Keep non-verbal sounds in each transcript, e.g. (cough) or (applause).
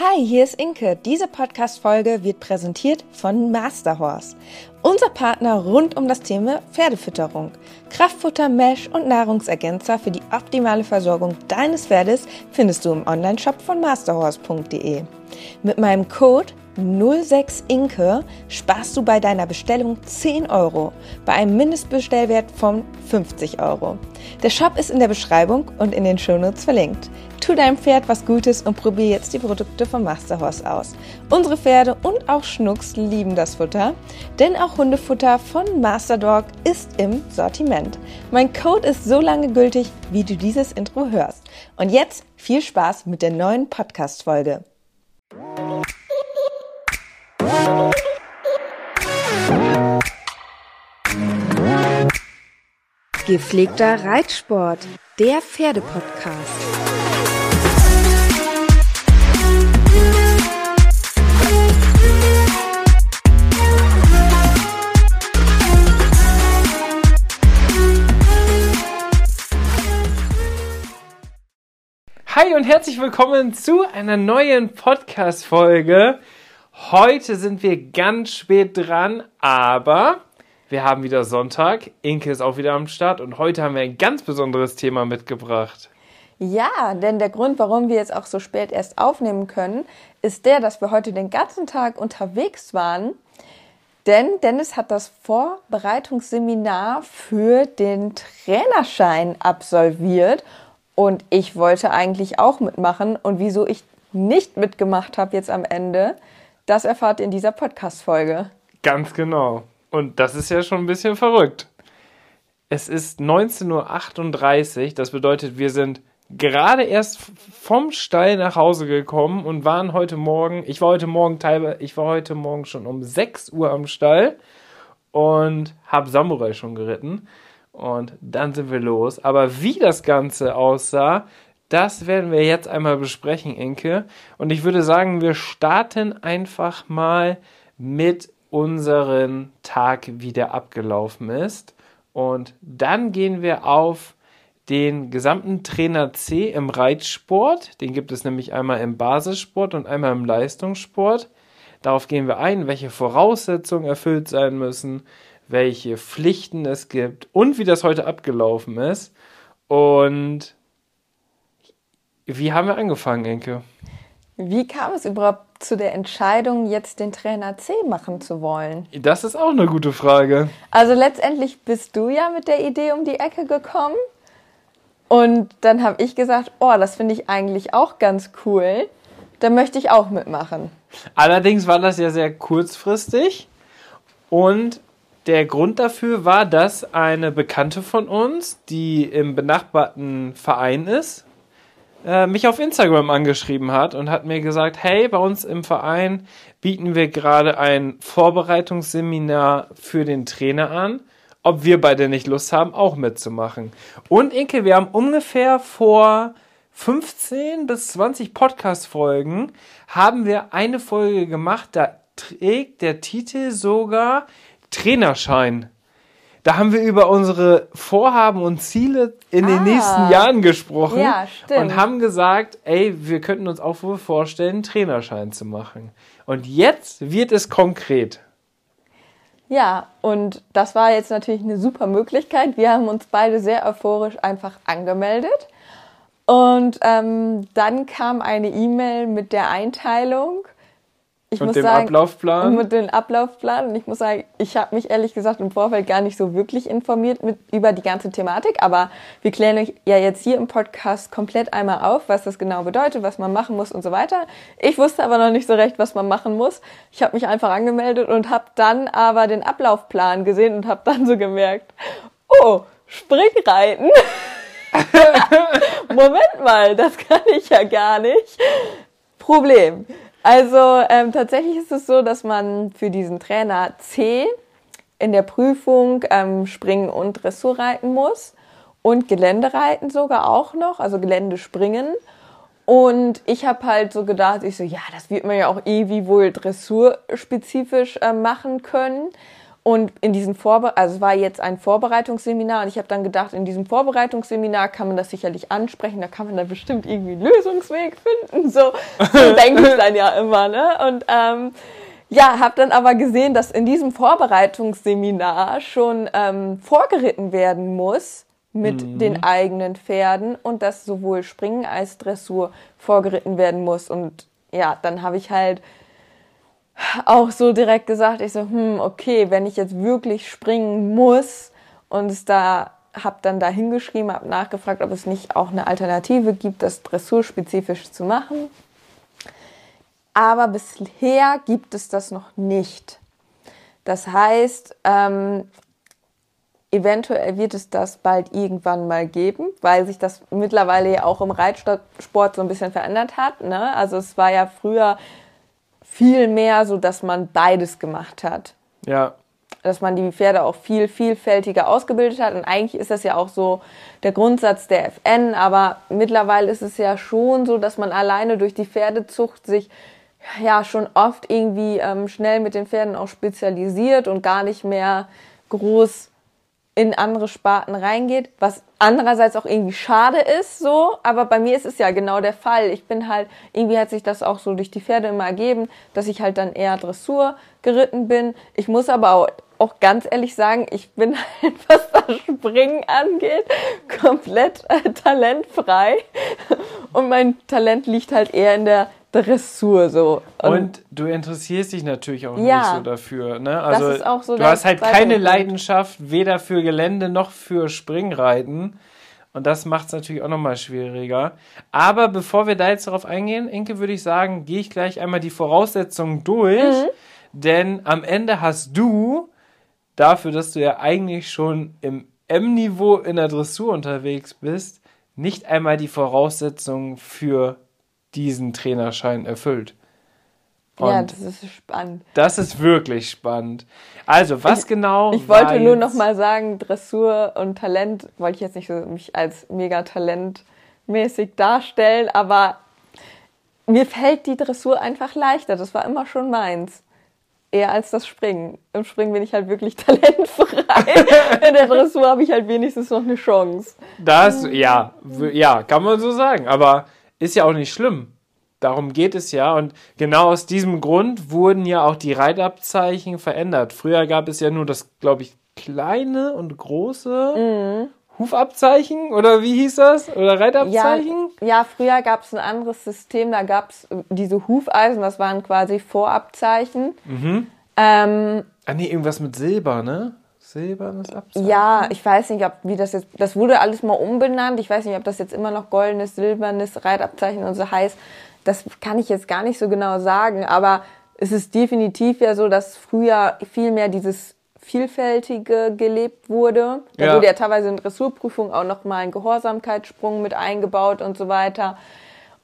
Hi, hier ist Inke. Diese Podcast-Folge wird präsentiert von Masterhorse. Unser Partner rund um das Thema Pferdefütterung. Kraftfutter, Mesh und Nahrungsergänzer für die optimale Versorgung deines Pferdes findest du im Onlineshop von masterhorse.de. Mit meinem Code 06 Inke sparst du bei deiner Bestellung 10 Euro bei einem Mindestbestellwert von 50 Euro. Der Shop ist in der Beschreibung und in den Shownotes verlinkt. Tu deinem Pferd was Gutes und probier jetzt die Produkte von Masterhorse aus. Unsere Pferde und auch Schnucks lieben das Futter, denn auch Hundefutter von Masterdog ist im Sortiment. Mein Code ist so lange gültig, wie du dieses Intro hörst. Und jetzt viel Spaß mit der neuen Podcast-Folge. Gepflegter Reitsport, der Pferdepodcast. Hi und herzlich willkommen zu einer neuen Podcast-Folge. Heute sind wir ganz spät dran, aber wir haben wieder Sonntag. Inke ist auch wieder am Start und heute haben wir ein ganz besonderes Thema mitgebracht. Ja, denn der Grund, warum wir jetzt auch so spät erst aufnehmen können, ist der, dass wir heute den ganzen Tag unterwegs waren. Denn Dennis hat das Vorbereitungsseminar für den Trainerschein absolviert und ich wollte eigentlich auch mitmachen. Und wieso ich nicht mitgemacht habe jetzt am Ende, das erfahrt ihr in dieser Podcast-Folge. Ganz genau. Und das ist ja schon ein bisschen verrückt. Es ist 19.38 Uhr. Das bedeutet, wir sind gerade erst vom Stall nach Hause gekommen und waren heute Morgen, ich war heute Morgen teilweise, ich war heute Morgen schon um 6 Uhr am Stall und habe Samurai schon geritten. Und dann sind wir los. Aber wie das Ganze aussah, das werden wir jetzt einmal besprechen, Inke. Und ich würde sagen, wir starten einfach mal mit unserem Tag, wie der abgelaufen ist. Und dann gehen wir auf den gesamten Trainer C im Reitsport. Den gibt es nämlich einmal im Basissport und einmal im Leistungssport. Darauf gehen wir ein, welche Voraussetzungen erfüllt sein müssen, welche Pflichten es gibt und wie das heute abgelaufen ist. Und wie haben wir angefangen, Enke? Wie kam es überhaupt zu der Entscheidung, jetzt den Trainer C machen zu wollen? Das ist auch eine gute Frage. Also letztendlich bist du ja mit der Idee um die Ecke gekommen. Und dann habe ich gesagt, oh, das finde ich eigentlich auch ganz cool. Da möchte ich auch mitmachen. Allerdings war das ja sehr kurzfristig. Und der Grund dafür war, dass eine Bekannte von uns, die im benachbarten Verein ist, äh, mich auf Instagram angeschrieben hat und hat mir gesagt, hey, bei uns im Verein bieten wir gerade ein Vorbereitungsseminar für den Trainer an, ob wir beide nicht Lust haben, auch mitzumachen. Und Inke, wir haben ungefähr vor 15 bis 20 Podcast-Folgen haben wir eine Folge gemacht, da trägt der Titel sogar Trainerschein. Da haben wir über unsere Vorhaben und Ziele in ah, den nächsten Jahren gesprochen ja, und haben gesagt, ey, wir könnten uns auch wohl vorstellen, einen Trainerschein zu machen. Und jetzt wird es konkret. Ja, und das war jetzt natürlich eine super Möglichkeit. Wir haben uns beide sehr euphorisch einfach angemeldet. Und ähm, dann kam eine E-Mail mit der Einteilung ich und dem sagen, Ablaufplan? Mit dem Ablaufplan. Und ich muss sagen, ich habe mich ehrlich gesagt im Vorfeld gar nicht so wirklich informiert mit, über die ganze Thematik. Aber wir klären euch ja jetzt hier im Podcast komplett einmal auf, was das genau bedeutet, was man machen muss und so weiter. Ich wusste aber noch nicht so recht, was man machen muss. Ich habe mich einfach angemeldet und habe dann aber den Ablaufplan gesehen und habe dann so gemerkt, oh, Springreiten. (laughs) Moment mal, das kann ich ja gar nicht. Problem. Also ähm, tatsächlich ist es so, dass man für diesen Trainer C in der Prüfung ähm, Springen und Dressur reiten muss und Geländereiten sogar auch noch, also Geländespringen. Und ich habe halt so gedacht, ich so, ja, das wird man ja auch irgendwie wohl dressurspezifisch äh, machen können. Und in diesem Vorbe also es war jetzt ein Vorbereitungsseminar und ich habe dann gedacht, in diesem Vorbereitungsseminar kann man das sicherlich ansprechen, da kann man da bestimmt irgendwie einen Lösungsweg finden. So, so (laughs) denke ich dann ja immer, ne? Und ähm, ja, habe dann aber gesehen, dass in diesem Vorbereitungsseminar schon ähm, vorgeritten werden muss mit mhm. den eigenen Pferden und dass sowohl Springen als Dressur vorgeritten werden muss. Und ja, dann habe ich halt auch so direkt gesagt, ich so, hm, okay, wenn ich jetzt wirklich springen muss und es da habe dann da hingeschrieben, habe nachgefragt, ob es nicht auch eine Alternative gibt, das dressurspezifisch zu machen. Aber bisher gibt es das noch nicht. Das heißt, ähm, eventuell wird es das bald irgendwann mal geben, weil sich das mittlerweile ja auch im Reitsport so ein bisschen verändert hat. Ne? Also es war ja früher viel mehr so, dass man beides gemacht hat. Ja. Dass man die Pferde auch viel vielfältiger ausgebildet hat. Und eigentlich ist das ja auch so der Grundsatz der FN, aber mittlerweile ist es ja schon so, dass man alleine durch die Pferdezucht sich ja schon oft irgendwie ähm, schnell mit den Pferden auch spezialisiert und gar nicht mehr groß in andere Sparten reingeht, was andererseits auch irgendwie schade ist, so, aber bei mir ist es ja genau der Fall. Ich bin halt, irgendwie hat sich das auch so durch die Pferde immer ergeben, dass ich halt dann eher Dressur geritten bin. Ich muss aber auch, auch ganz ehrlich sagen, ich bin (laughs) halt, was das Springen angeht, komplett äh, talentfrei. Und mein Talent liegt halt eher in der Dressur so. Und, und, du interessierst dich natürlich auch ja, nicht so dafür. Ne? Also das ist auch so du hast halt keine Leidenschaft weder für Gelände noch für Springreiten. Und das macht es natürlich auch nochmal schwieriger. Aber bevor wir da jetzt darauf eingehen, Inke, würde ich sagen, gehe ich gleich einmal die Voraussetzungen durch. Mhm. Denn am Ende hast du dafür, dass du ja eigentlich schon im M-Niveau in der Dressur unterwegs bist, nicht einmal die Voraussetzungen für diesen Trainerschein erfüllt. Und ja, das ist spannend. Das ist wirklich spannend. Also, was ich, genau? Ich wollte nur noch mal sagen, Dressur und Talent wollte ich jetzt nicht so mich als mega talentmäßig darstellen, aber mir fällt die Dressur einfach leichter. Das war immer schon meins. Eher als das Springen. Im Springen bin ich halt wirklich (laughs) talentfrei. In der Dressur habe ich halt wenigstens noch eine Chance. Das, ja, ja, kann man so sagen. Aber ist ja auch nicht schlimm. Darum geht es ja. Und genau aus diesem Grund wurden ja auch die Reitabzeichen verändert. Früher gab es ja nur das, glaube ich, kleine und große mhm. Hufabzeichen oder wie hieß das? Oder Reitabzeichen? Ja, ja früher gab es ein anderes System. Da gab es diese Hufeisen, das waren quasi Vorabzeichen. Mhm. Ähm, ah, nee, irgendwas mit Silber, ne? Silbernes Abzeichen? Ja, ich weiß nicht, ob wie das jetzt. Das wurde alles mal umbenannt. Ich weiß nicht, ob das jetzt immer noch goldenes, silbernes Reitabzeichen und so heißt. Das kann ich jetzt gar nicht so genau sagen, aber es ist definitiv ja so, dass früher viel mehr dieses Vielfältige gelebt wurde. Da ja. wurde ja teilweise in Dressurprüfung auch nochmal ein Gehorsamkeitssprung mit eingebaut und so weiter.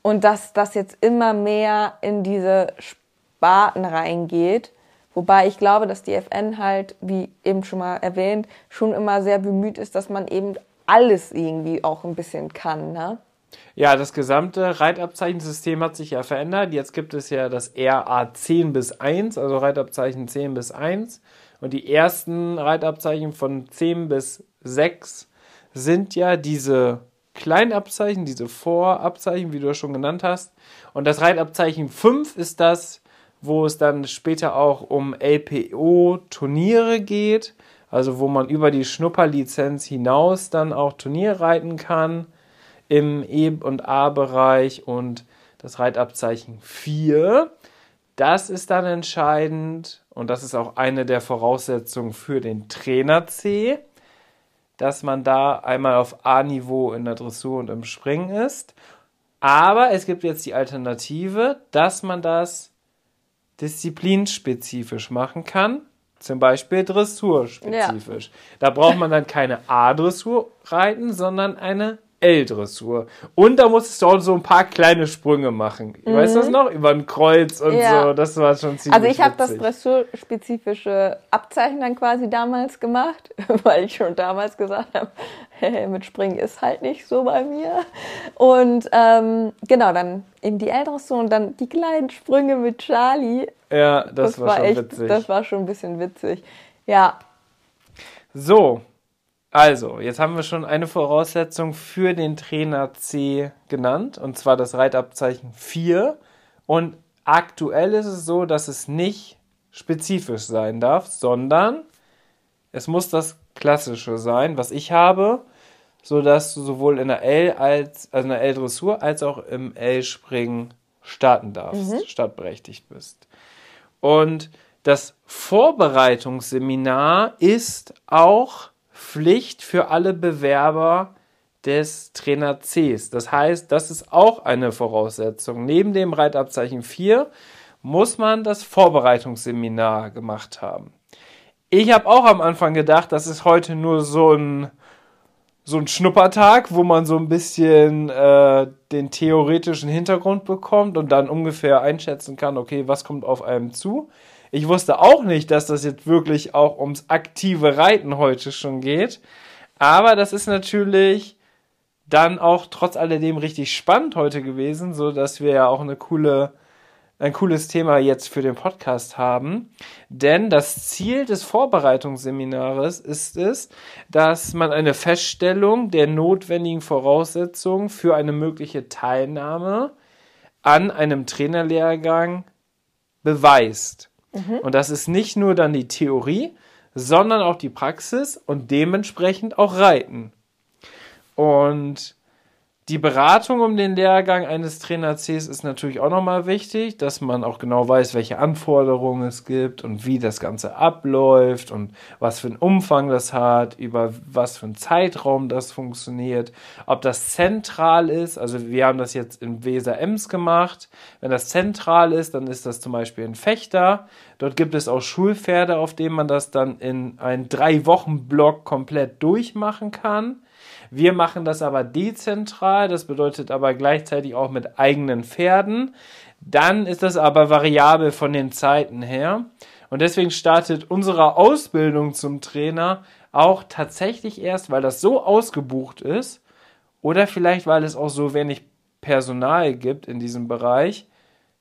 Und dass das jetzt immer mehr in diese Sparten reingeht. Wobei ich glaube, dass die FN halt, wie eben schon mal erwähnt, schon immer sehr bemüht ist, dass man eben alles irgendwie auch ein bisschen kann. Ne? Ja, das gesamte Reitabzeichensystem hat sich ja verändert. Jetzt gibt es ja das RA 10 bis 1, also Reitabzeichen 10 bis 1. Und die ersten Reitabzeichen von 10 bis 6 sind ja diese Kleinabzeichen, diese Vorabzeichen, wie du es schon genannt hast. Und das Reitabzeichen 5 ist das, wo es dann später auch um LPO-Turniere geht, also wo man über die Schnupperlizenz hinaus dann auch Turnier reiten kann im E- und A-Bereich und das Reitabzeichen 4. Das ist dann entscheidend und das ist auch eine der Voraussetzungen für den Trainer C, dass man da einmal auf A-Niveau in der Dressur und im Springen ist. Aber es gibt jetzt die Alternative, dass man das disziplinspezifisch machen kann. Zum Beispiel dressurspezifisch. Ja. Da braucht man dann keine A-Dressur reiten, sondern eine L-Dressur. Und da musstest du auch so ein paar kleine Sprünge machen. Mhm. Weißt du das noch? Über ein Kreuz und ja. so. Das war schon ziemlich Also ich habe das dressurspezifische Abzeichen dann quasi damals gemacht, (laughs) weil ich schon damals gesagt habe, (laughs) hey, mit Springen ist halt nicht so bei mir. Und ähm, genau, dann eben die L-Dressur und dann die kleinen Sprünge mit Charlie. Ja, das, das war, war, schon echt, witzig. Das war schon ein bisschen witzig. Ja. So, also, jetzt haben wir schon eine Voraussetzung für den Trainer C genannt, und zwar das Reitabzeichen 4. Und aktuell ist es so, dass es nicht spezifisch sein darf, sondern es muss das Klassische sein, was ich habe, sodass du sowohl in der L als also in der L-Dressur als auch im L-Springen starten darfst, mhm. startberechtigt bist. Und das Vorbereitungsseminar ist auch Pflicht für alle Bewerber des Trainer Cs. Das heißt, das ist auch eine Voraussetzung. Neben dem Reitabzeichen 4 muss man das Vorbereitungsseminar gemacht haben. Ich habe auch am Anfang gedacht, das ist heute nur so ein so ein Schnuppertag, wo man so ein bisschen äh, den theoretischen Hintergrund bekommt und dann ungefähr einschätzen kann, okay, was kommt auf einem zu. Ich wusste auch nicht, dass das jetzt wirklich auch ums aktive Reiten heute schon geht. Aber das ist natürlich dann auch trotz alledem richtig spannend heute gewesen, so dass wir ja auch eine coole ein cooles Thema jetzt für den Podcast haben. Denn das Ziel des Vorbereitungsseminares ist es, dass man eine Feststellung der notwendigen Voraussetzungen für eine mögliche Teilnahme an einem Trainerlehrgang beweist. Mhm. Und das ist nicht nur dann die Theorie, sondern auch die Praxis und dementsprechend auch Reiten. Und die Beratung um den Lehrgang eines Trainer Cs ist natürlich auch nochmal wichtig, dass man auch genau weiß, welche Anforderungen es gibt und wie das Ganze abläuft und was für einen Umfang das hat, über was für einen Zeitraum das funktioniert, ob das zentral ist. Also wir haben das jetzt in Weser Ems gemacht. Wenn das zentral ist, dann ist das zum Beispiel ein Fechter. Dort gibt es auch Schulpferde, auf denen man das dann in einen drei Wochen Block komplett durchmachen kann. Wir machen das aber dezentral, das bedeutet aber gleichzeitig auch mit eigenen Pferden. Dann ist das aber variabel von den Zeiten her. Und deswegen startet unsere Ausbildung zum Trainer auch tatsächlich erst, weil das so ausgebucht ist oder vielleicht weil es auch so wenig Personal gibt in diesem Bereich,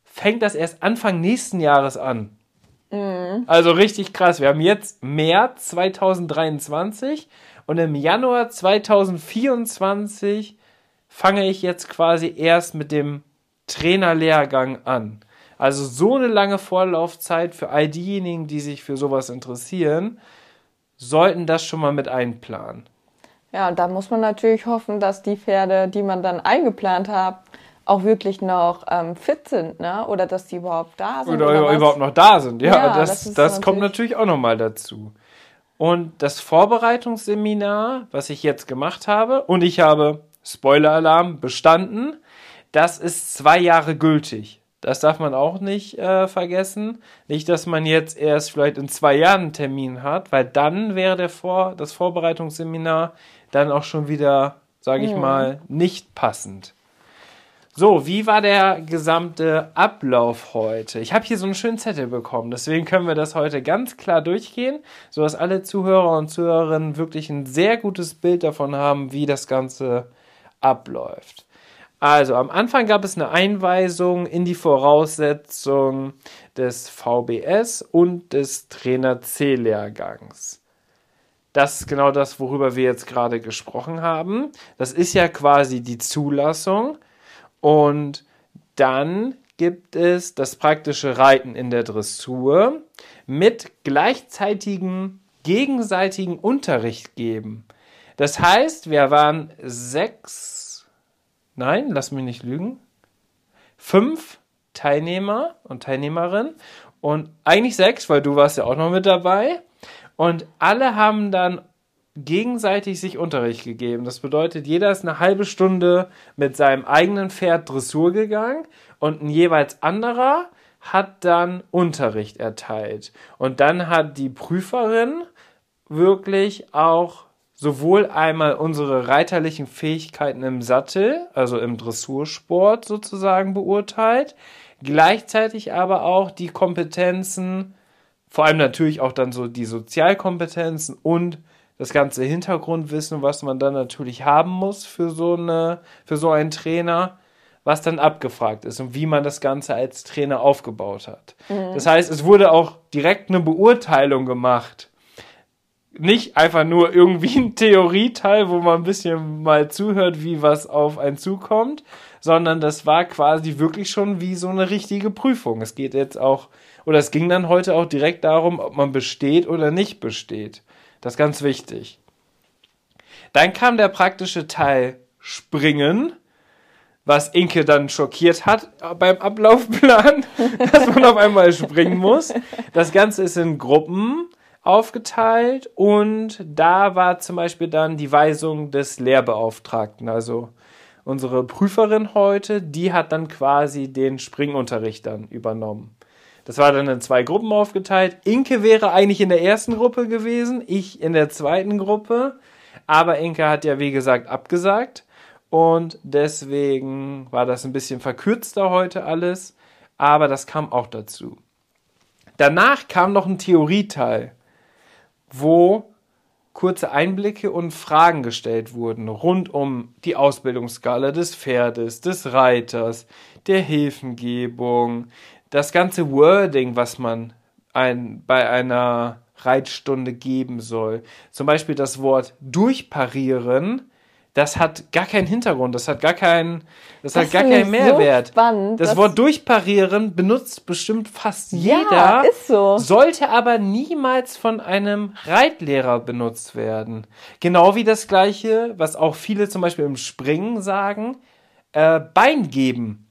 fängt das erst Anfang nächsten Jahres an. Mhm. Also richtig krass. Wir haben jetzt März 2023 und im Januar 2024 fange ich jetzt quasi erst mit dem Trainerlehrgang an. Also so eine lange Vorlaufzeit für all diejenigen, die sich für sowas interessieren, sollten das schon mal mit einplanen. Ja, und da muss man natürlich hoffen, dass die Pferde, die man dann eingeplant hat, auch wirklich noch ähm, fit sind, ne? Oder dass die überhaupt da sind. Oder, oder überhaupt noch da sind, ja. ja das, das, das kommt natürlich auch nochmal dazu. Und das Vorbereitungsseminar, was ich jetzt gemacht habe, und ich habe, Spoiler-Alarm, bestanden, das ist zwei Jahre gültig. Das darf man auch nicht äh, vergessen. Nicht, dass man jetzt erst vielleicht in zwei Jahren einen Termin hat, weil dann wäre der Vor das Vorbereitungsseminar dann auch schon wieder, sage ich mhm. mal, nicht passend. So, wie war der gesamte Ablauf heute? Ich habe hier so einen schönen Zettel bekommen, deswegen können wir das heute ganz klar durchgehen, sodass alle Zuhörer und Zuhörerinnen wirklich ein sehr gutes Bild davon haben, wie das Ganze abläuft. Also, am Anfang gab es eine Einweisung in die Voraussetzungen des VBS und des Trainer C-Lehrgangs. Das ist genau das, worüber wir jetzt gerade gesprochen haben. Das ist ja quasi die Zulassung und dann gibt es das praktische Reiten in der Dressur mit gleichzeitigem gegenseitigen Unterricht geben. Das heißt, wir waren sechs, nein, lass mich nicht lügen, fünf Teilnehmer und Teilnehmerinnen und eigentlich sechs, weil du warst ja auch noch mit dabei. Und alle haben dann gegenseitig sich Unterricht gegeben. Das bedeutet, jeder ist eine halbe Stunde mit seinem eigenen Pferd Dressur gegangen und ein jeweils anderer hat dann Unterricht erteilt. Und dann hat die Prüferin wirklich auch sowohl einmal unsere reiterlichen Fähigkeiten im Sattel, also im Dressursport sozusagen beurteilt, gleichzeitig aber auch die Kompetenzen, vor allem natürlich auch dann so die Sozialkompetenzen und das ganze Hintergrundwissen, was man dann natürlich haben muss für so, eine, für so einen Trainer, was dann abgefragt ist und wie man das Ganze als Trainer aufgebaut hat. Mhm. Das heißt, es wurde auch direkt eine Beurteilung gemacht. nicht einfach nur irgendwie ein Theorieteil, wo man ein bisschen mal zuhört, wie was auf einen zukommt, sondern das war quasi wirklich schon wie so eine richtige Prüfung. Es geht jetzt auch, oder es ging dann heute auch direkt darum, ob man besteht oder nicht besteht. Das ist ganz wichtig. Dann kam der praktische Teil Springen, was Inke dann schockiert hat beim Ablaufplan, (laughs) dass man auf einmal springen muss. Das Ganze ist in Gruppen aufgeteilt und da war zum Beispiel dann die Weisung des Lehrbeauftragten, also unsere Prüferin heute, die hat dann quasi den Springunterricht dann übernommen. Das war dann in zwei Gruppen aufgeteilt. Inke wäre eigentlich in der ersten Gruppe gewesen, ich in der zweiten Gruppe. Aber Inke hat ja, wie gesagt, abgesagt. Und deswegen war das ein bisschen verkürzter heute alles. Aber das kam auch dazu. Danach kam noch ein Theorieteil, wo kurze Einblicke und Fragen gestellt wurden rund um die Ausbildungsskala des Pferdes, des Reiters, der Hilfengebung, das ganze Wording, was man ein, bei einer Reitstunde geben soll. Zum Beispiel das Wort durchparieren, das hat gar keinen Hintergrund, das hat gar keinen, das, das hat gar keinen Mehrwert. So spannend, das Wort durchparieren benutzt bestimmt fast ja, jeder, so. sollte aber niemals von einem Reitlehrer benutzt werden. Genau wie das gleiche, was auch viele zum Beispiel im Springen sagen, äh, Bein geben.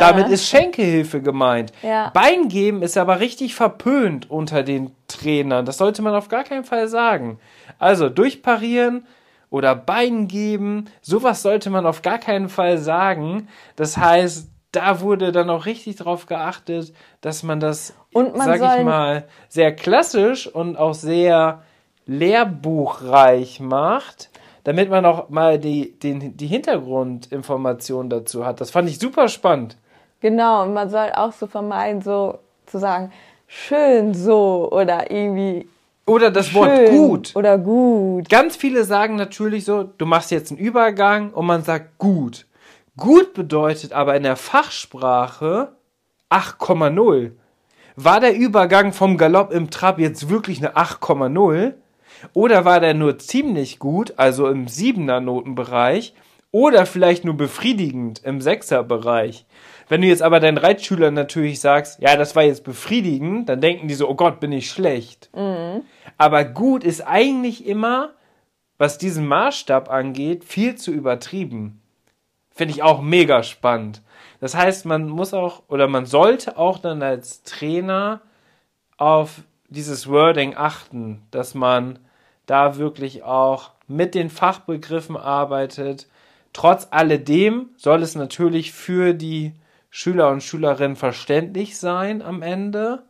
Damit ist Schenkelhilfe gemeint. Ja. Bein geben ist aber richtig verpönt unter den Trainern. Das sollte man auf gar keinen Fall sagen. Also durchparieren oder Bein geben, sowas sollte man auf gar keinen Fall sagen. Das heißt, da wurde dann auch richtig drauf geachtet, dass man das, und man sag ich mal, sehr klassisch und auch sehr lehrbuchreich macht damit man auch mal die, den, die Hintergrundinformation dazu hat. Das fand ich super spannend. Genau, und man soll auch so vermeiden, so zu sagen, schön so oder irgendwie. Oder das Wort gut. Oder gut. Ganz viele sagen natürlich so, du machst jetzt einen Übergang und man sagt gut. Gut bedeutet aber in der Fachsprache 8,0. War der Übergang vom Galopp im Trab jetzt wirklich eine 8,0? Oder war der nur ziemlich gut, also im 7er Notenbereich, oder vielleicht nur befriedigend im 6er Bereich? Wenn du jetzt aber deinen Reitschülern natürlich sagst, ja, das war jetzt befriedigend, dann denken die so, oh Gott, bin ich schlecht. Mhm. Aber gut ist eigentlich immer, was diesen Maßstab angeht, viel zu übertrieben. Finde ich auch mega spannend. Das heißt, man muss auch oder man sollte auch dann als Trainer auf dieses Wording achten, dass man da wirklich auch mit den Fachbegriffen arbeitet. Trotz alledem soll es natürlich für die Schüler und Schülerinnen verständlich sein am Ende.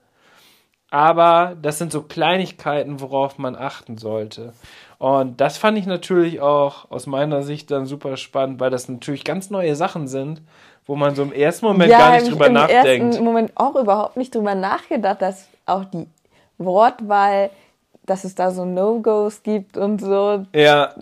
Aber das sind so Kleinigkeiten, worauf man achten sollte. Und das fand ich natürlich auch aus meiner Sicht dann super spannend, weil das natürlich ganz neue Sachen sind, wo man so im ersten Moment ja, gar nicht drüber nachdenkt. Ja, im ersten Moment auch überhaupt nicht drüber nachgedacht, dass auch die Wortwahl dass es da so No-Gos gibt und so. Ja.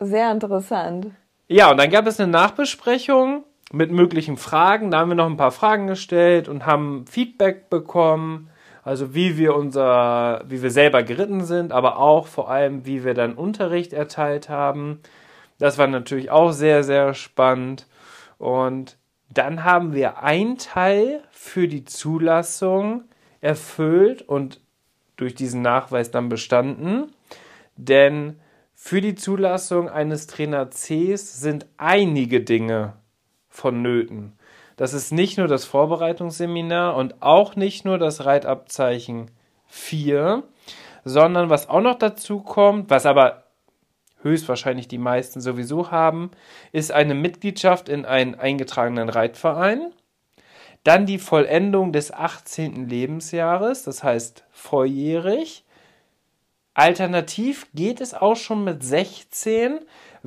Sehr interessant. Ja, und dann gab es eine Nachbesprechung mit möglichen Fragen. Da haben wir noch ein paar Fragen gestellt und haben Feedback bekommen. Also wie wir unser, wie wir selber geritten sind, aber auch vor allem, wie wir dann Unterricht erteilt haben. Das war natürlich auch sehr, sehr spannend. Und dann haben wir einen Teil für die Zulassung erfüllt und durch diesen Nachweis dann bestanden. Denn für die Zulassung eines Trainer Cs sind einige Dinge vonnöten. Das ist nicht nur das Vorbereitungsseminar und auch nicht nur das Reitabzeichen 4, sondern was auch noch dazu kommt, was aber höchstwahrscheinlich die meisten sowieso haben, ist eine Mitgliedschaft in einen eingetragenen Reitverein. Dann die Vollendung des 18. Lebensjahres, das heißt volljährig. Alternativ geht es auch schon mit 16,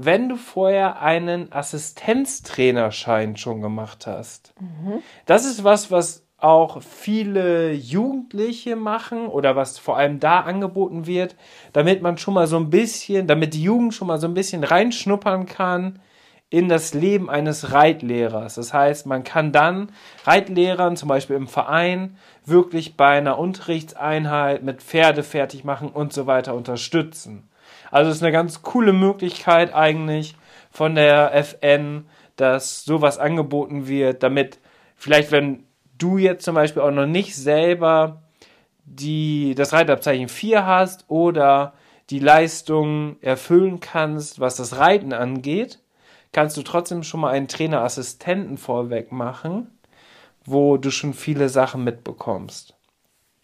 wenn du vorher einen Assistenztrainerschein schon gemacht hast. Mhm. Das ist was, was auch viele Jugendliche machen oder was vor allem da angeboten wird, damit man schon mal so ein bisschen, damit die Jugend schon mal so ein bisschen reinschnuppern kann in das Leben eines Reitlehrers. Das heißt, man kann dann Reitlehrern, zum Beispiel im Verein, wirklich bei einer Unterrichtseinheit mit Pferde fertig machen und so weiter unterstützen. Also es ist eine ganz coole Möglichkeit eigentlich von der FN, dass sowas angeboten wird, damit vielleicht, wenn du jetzt zum Beispiel auch noch nicht selber die, das Reitabzeichen 4 hast oder die Leistung erfüllen kannst, was das Reiten angeht, kannst du trotzdem schon mal einen Trainerassistenten vorweg machen, wo du schon viele Sachen mitbekommst.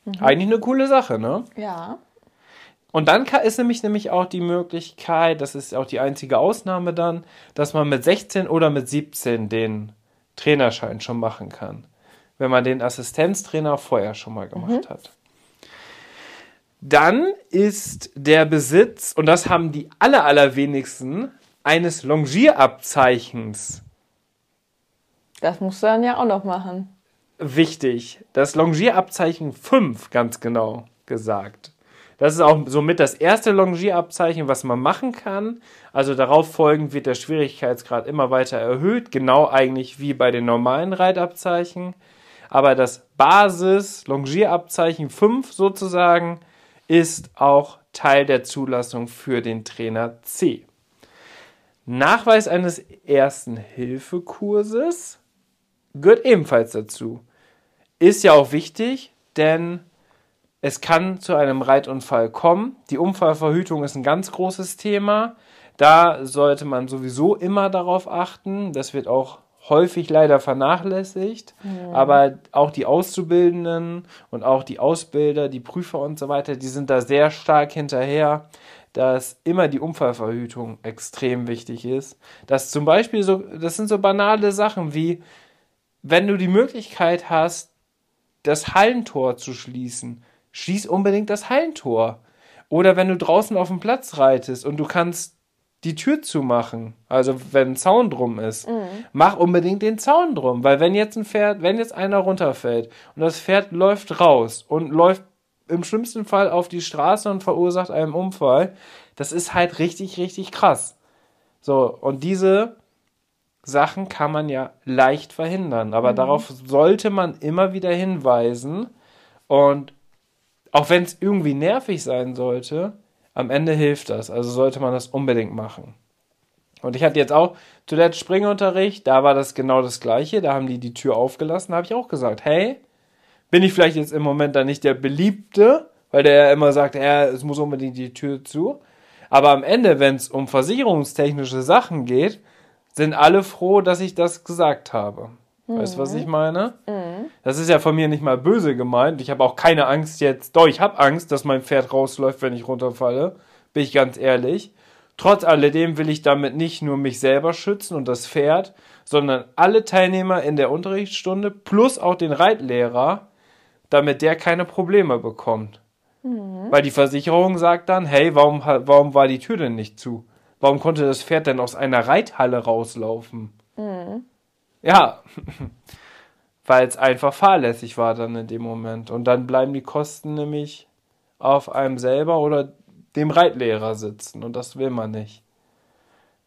Mhm. Eigentlich eine coole Sache, ne? Ja. Und dann ist nämlich, nämlich auch die Möglichkeit, das ist auch die einzige Ausnahme dann, dass man mit 16 oder mit 17 den Trainerschein schon machen kann. Wenn man den Assistenztrainer vorher schon mal gemacht mhm. hat. Dann ist der Besitz, und das haben die aller, allerwenigsten, eines Longierabzeichens. Das musst du dann ja auch noch machen. Wichtig. Das Longierabzeichen 5, ganz genau gesagt. Das ist auch somit das erste Longierabzeichen, was man machen kann. Also darauf folgend wird der Schwierigkeitsgrad immer weiter erhöht, genau eigentlich wie bei den normalen Reitabzeichen. Aber das Basis Longierabzeichen 5 sozusagen ist auch Teil der Zulassung für den Trainer C. Nachweis eines ersten Hilfekurses gehört ebenfalls dazu. Ist ja auch wichtig, denn es kann zu einem Reitunfall kommen. Die Unfallverhütung ist ein ganz großes Thema. Da sollte man sowieso immer darauf achten. Das wird auch häufig leider vernachlässigt. Ja. Aber auch die Auszubildenden und auch die Ausbilder, die Prüfer und so weiter, die sind da sehr stark hinterher, dass immer die Unfallverhütung extrem wichtig ist. Dass zum Beispiel so, das sind so banale Sachen wie, wenn du die Möglichkeit hast, das Hallentor zu schließen, schließ unbedingt das Hallentor. Oder wenn du draußen auf dem Platz reitest und du kannst die Tür zu machen. Also wenn ein Zaun drum ist. Mhm. Mach unbedingt den Zaun drum. Weil wenn jetzt ein Pferd, wenn jetzt einer runterfällt und das Pferd läuft raus und läuft im schlimmsten Fall auf die Straße und verursacht einen Unfall, das ist halt richtig, richtig krass. So, und diese Sachen kann man ja leicht verhindern. Aber mhm. darauf sollte man immer wieder hinweisen. Und auch wenn es irgendwie nervig sein sollte, am Ende hilft das. Also sollte man das unbedingt machen. Und ich hatte jetzt auch zuletzt Springunterricht, da war das genau das Gleiche. Da haben die die Tür aufgelassen. Da habe ich auch gesagt, hey, bin ich vielleicht jetzt im Moment da nicht der Beliebte, weil der ja immer sagt, ja, es muss unbedingt die Tür zu. Aber am Ende, wenn es um versicherungstechnische Sachen geht, sind alle froh, dass ich das gesagt habe. Mhm. Weißt du, was ich meine? Mhm. Das ist ja von mir nicht mal böse gemeint. Ich habe auch keine Angst jetzt. Doch, ich habe Angst, dass mein Pferd rausläuft, wenn ich runterfalle. Bin ich ganz ehrlich. Trotz alledem will ich damit nicht nur mich selber schützen und das Pferd, sondern alle Teilnehmer in der Unterrichtsstunde plus auch den Reitlehrer, damit der keine Probleme bekommt. Mhm. Weil die Versicherung sagt dann, hey, warum, warum war die Tür denn nicht zu? Warum konnte das Pferd denn aus einer Reithalle rauslaufen? Mhm. Ja, (laughs) weil es einfach fahrlässig war dann in dem Moment. Und dann bleiben die Kosten nämlich auf einem selber oder dem Reitlehrer sitzen. Und das will man nicht.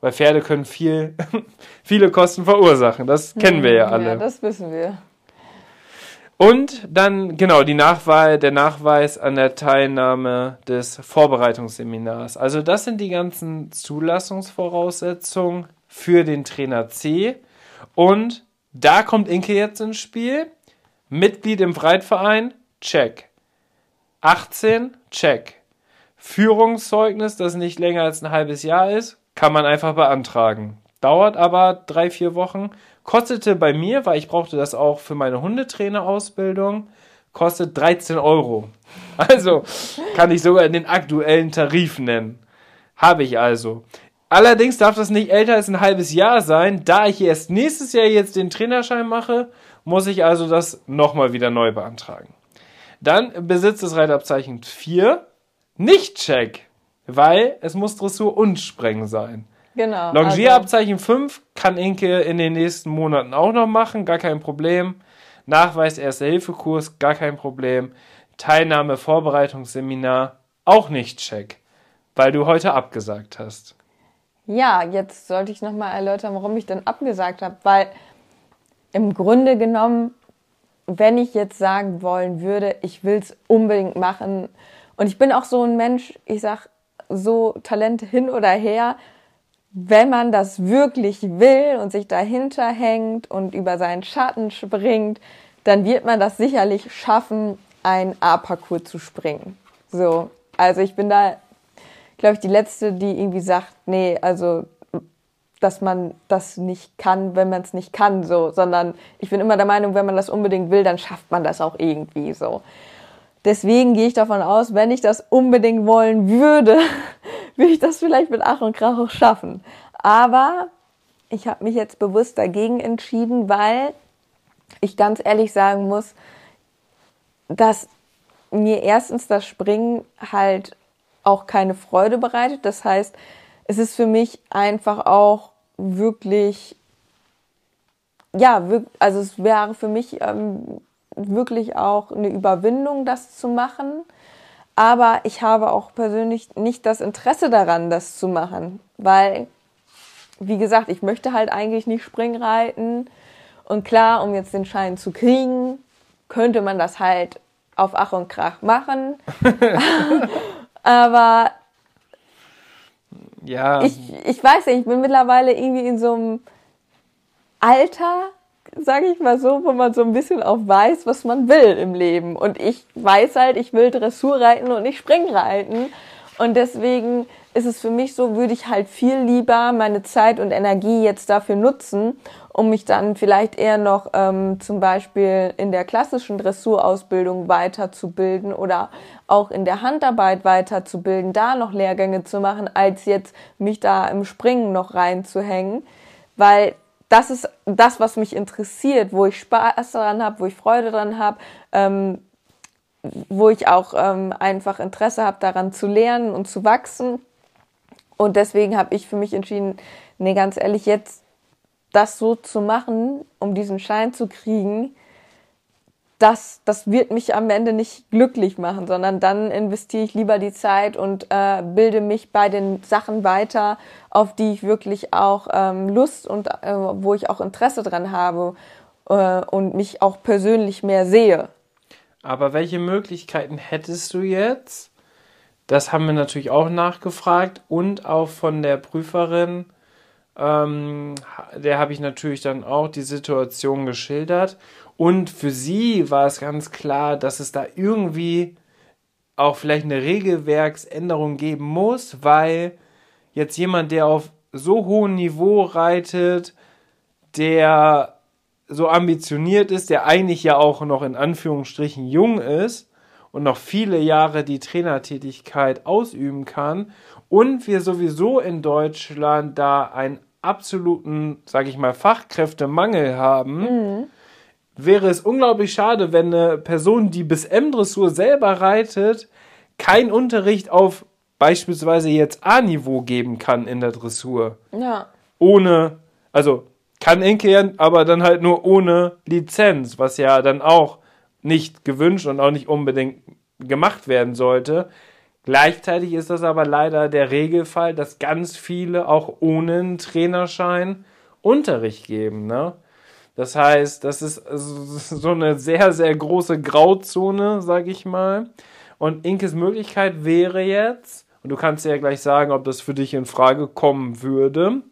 Weil Pferde können viel, (laughs) viele Kosten verursachen. Das kennen wir ja hm, alle. Ja, das wissen wir. Und dann, genau, die Nachweis, der Nachweis an der Teilnahme des Vorbereitungsseminars. Also das sind die ganzen Zulassungsvoraussetzungen für den Trainer C. Und da kommt Inke jetzt ins Spiel. Mitglied im Freitverein, check. 18, check. Führungszeugnis, das nicht länger als ein halbes Jahr ist, kann man einfach beantragen. Dauert aber drei, vier Wochen. Kostete bei mir, weil ich brauchte das auch für meine Hundetrainerausbildung, kostet 13 Euro. Also kann ich sogar den aktuellen Tarif nennen. Habe ich also. Allerdings darf das nicht älter als ein halbes Jahr sein. Da ich erst nächstes Jahr jetzt den Trainerschein mache, muss ich also das nochmal wieder neu beantragen. Dann besitzt das Reitabzeichen 4 nicht Check, weil es muss Dressur und Sprengen sein. Genau. Longierabzeichen also 5 kann Inke in den nächsten Monaten auch noch machen, gar kein Problem. Nachweis Erste-Hilfe-Kurs, gar kein Problem. Teilnahme Vorbereitungsseminar, auch nicht Check, weil du heute abgesagt hast. Ja, jetzt sollte ich nochmal erläutern, warum ich dann abgesagt habe, weil im Grunde genommen, wenn ich jetzt sagen wollen würde, ich will es unbedingt machen und ich bin auch so ein Mensch, ich sag so Talente hin oder her, wenn man das wirklich will und sich dahinter hängt und über seinen Schatten springt, dann wird man das sicherlich schaffen, ein A-Parcours zu springen. So, also ich bin da glaube ich, die letzte, die irgendwie sagt, nee, also dass man das nicht kann, wenn man es nicht kann, so, sondern ich bin immer der Meinung, wenn man das unbedingt will, dann schafft man das auch irgendwie so. Deswegen gehe ich davon aus, wenn ich das unbedingt wollen würde, (laughs) würde ich das vielleicht mit Ach und Krach auch schaffen. Aber ich habe mich jetzt bewusst dagegen entschieden, weil ich ganz ehrlich sagen muss, dass mir erstens das Springen halt auch keine Freude bereitet. Das heißt, es ist für mich einfach auch wirklich, ja, also es wäre für mich ähm, wirklich auch eine Überwindung, das zu machen. Aber ich habe auch persönlich nicht das Interesse daran, das zu machen, weil, wie gesagt, ich möchte halt eigentlich nicht Springreiten. Und klar, um jetzt den Schein zu kriegen, könnte man das halt auf Ach und Krach machen. (laughs) (laughs) Aber ja. ich, ich weiß nicht, ich bin mittlerweile irgendwie in so einem Alter, sage ich mal so, wo man so ein bisschen auch weiß, was man will im Leben. Und ich weiß halt, ich will Dressur reiten und nicht Springreiten. Und deswegen ist es für mich so, würde ich halt viel lieber meine Zeit und Energie jetzt dafür nutzen, um mich dann vielleicht eher noch ähm, zum Beispiel in der klassischen Dressurausbildung weiterzubilden oder auch in der Handarbeit weiterzubilden, da noch Lehrgänge zu machen, als jetzt mich da im Springen noch reinzuhängen, weil das ist das, was mich interessiert, wo ich Spaß daran habe, wo ich Freude daran habe, ähm, wo ich auch ähm, einfach Interesse habe, daran zu lernen und zu wachsen. Und deswegen habe ich für mich entschieden, nee, ganz ehrlich, jetzt das so zu machen, um diesen Schein zu kriegen, das, das wird mich am Ende nicht glücklich machen, sondern dann investiere ich lieber die Zeit und äh, bilde mich bei den Sachen weiter, auf die ich wirklich auch ähm, Lust und äh, wo ich auch Interesse dran habe äh, und mich auch persönlich mehr sehe. Aber welche Möglichkeiten hättest du jetzt? Das haben wir natürlich auch nachgefragt und auch von der Prüferin, ähm, der habe ich natürlich dann auch die Situation geschildert. Und für sie war es ganz klar, dass es da irgendwie auch vielleicht eine Regelwerksänderung geben muss, weil jetzt jemand, der auf so hohem Niveau reitet, der so ambitioniert ist, der eigentlich ja auch noch in Anführungsstrichen jung ist, und noch viele Jahre die Trainertätigkeit ausüben kann und wir sowieso in Deutschland da einen absoluten, sage ich mal, Fachkräftemangel haben, mhm. wäre es unglaublich schade, wenn eine Person, die bis M-Dressur selber reitet, keinen Unterricht auf beispielsweise jetzt A-Niveau geben kann in der Dressur. Ja. Ohne, also kann Enke aber dann halt nur ohne Lizenz, was ja dann auch nicht gewünscht und auch nicht unbedingt gemacht werden sollte. Gleichzeitig ist das aber leider der Regelfall, dass ganz viele auch ohne einen Trainerschein Unterricht geben. Ne? Das heißt, das ist (laughs) so eine sehr, sehr große Grauzone, sag ich mal. Und Inkes Möglichkeit wäre jetzt, und du kannst ja gleich sagen, ob das für dich in Frage kommen würde,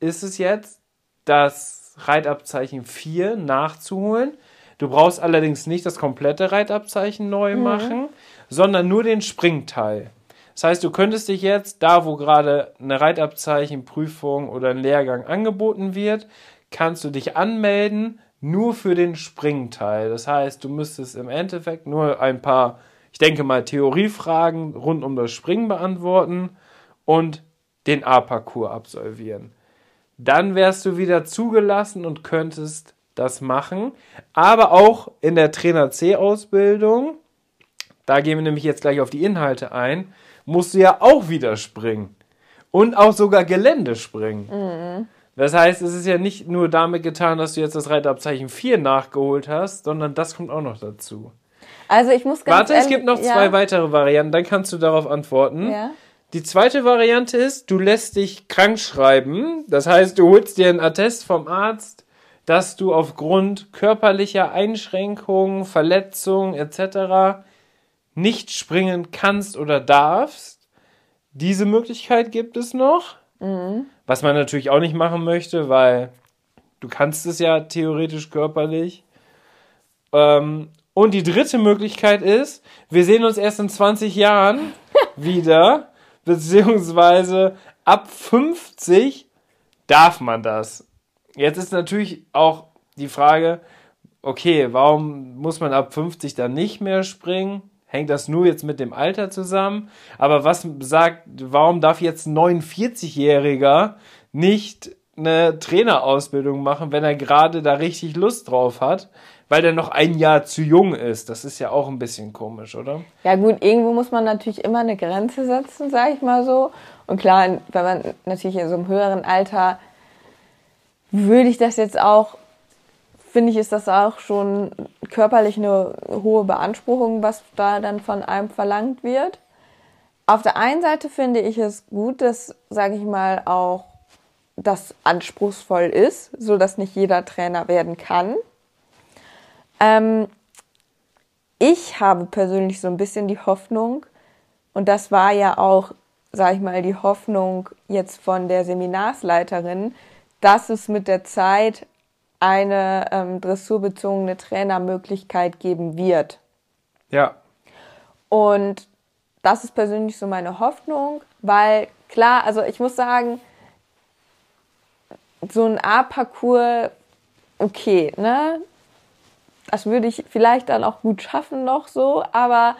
ist es jetzt, das Reitabzeichen 4 nachzuholen. Du brauchst allerdings nicht das komplette Reitabzeichen neu mhm. machen, sondern nur den Springteil. Das heißt, du könntest dich jetzt, da wo gerade eine Reitabzeichenprüfung oder ein Lehrgang angeboten wird, kannst du dich anmelden, nur für den Springteil. Das heißt, du müsstest im Endeffekt nur ein paar, ich denke mal, Theoriefragen rund um das Springen beantworten und den A-Parcours absolvieren. Dann wärst du wieder zugelassen und könntest das machen. Aber auch in der Trainer C-Ausbildung, da gehen wir nämlich jetzt gleich auf die Inhalte ein, musst du ja auch wieder springen. Und auch sogar Gelände springen. Mhm. Das heißt, es ist ja nicht nur damit getan, dass du jetzt das Reitabzeichen 4 nachgeholt hast, sondern das kommt auch noch dazu. Also ich muss ganz Warte, es gibt noch ja. zwei weitere Varianten, dann kannst du darauf antworten. Ja. Die zweite Variante ist, du lässt dich krank schreiben. Das heißt, du holst dir einen Attest vom Arzt, dass du aufgrund körperlicher Einschränkungen, Verletzungen etc. nicht springen kannst oder darfst. Diese Möglichkeit gibt es noch. Mhm. Was man natürlich auch nicht machen möchte, weil du kannst es ja theoretisch körperlich. Ähm, und die dritte Möglichkeit ist, wir sehen uns erst in 20 Jahren (laughs) wieder beziehungsweise ab 50 darf man das. Jetzt ist natürlich auch die Frage, okay, warum muss man ab 50 dann nicht mehr springen? Hängt das nur jetzt mit dem Alter zusammen? Aber was sagt, warum darf jetzt ein 49-Jähriger nicht eine Trainerausbildung machen, wenn er gerade da richtig Lust drauf hat? weil der noch ein Jahr zu jung ist. Das ist ja auch ein bisschen komisch, oder? Ja gut, irgendwo muss man natürlich immer eine Grenze setzen, sag ich mal so. Und klar, wenn man natürlich in so einem höheren Alter, würde ich das jetzt auch, finde ich, ist das auch schon körperlich eine hohe Beanspruchung, was da dann von einem verlangt wird. Auf der einen Seite finde ich es gut, dass, sage ich mal, auch das anspruchsvoll ist, so dass nicht jeder Trainer werden kann. Ähm, ich habe persönlich so ein bisschen die Hoffnung, und das war ja auch, sag ich mal, die Hoffnung jetzt von der Seminarsleiterin, dass es mit der Zeit eine ähm, dressurbezogene Trainermöglichkeit geben wird. Ja. Und das ist persönlich so meine Hoffnung, weil klar, also ich muss sagen, so ein A-Parcours, okay, ne? das würde ich vielleicht dann auch gut schaffen noch so, aber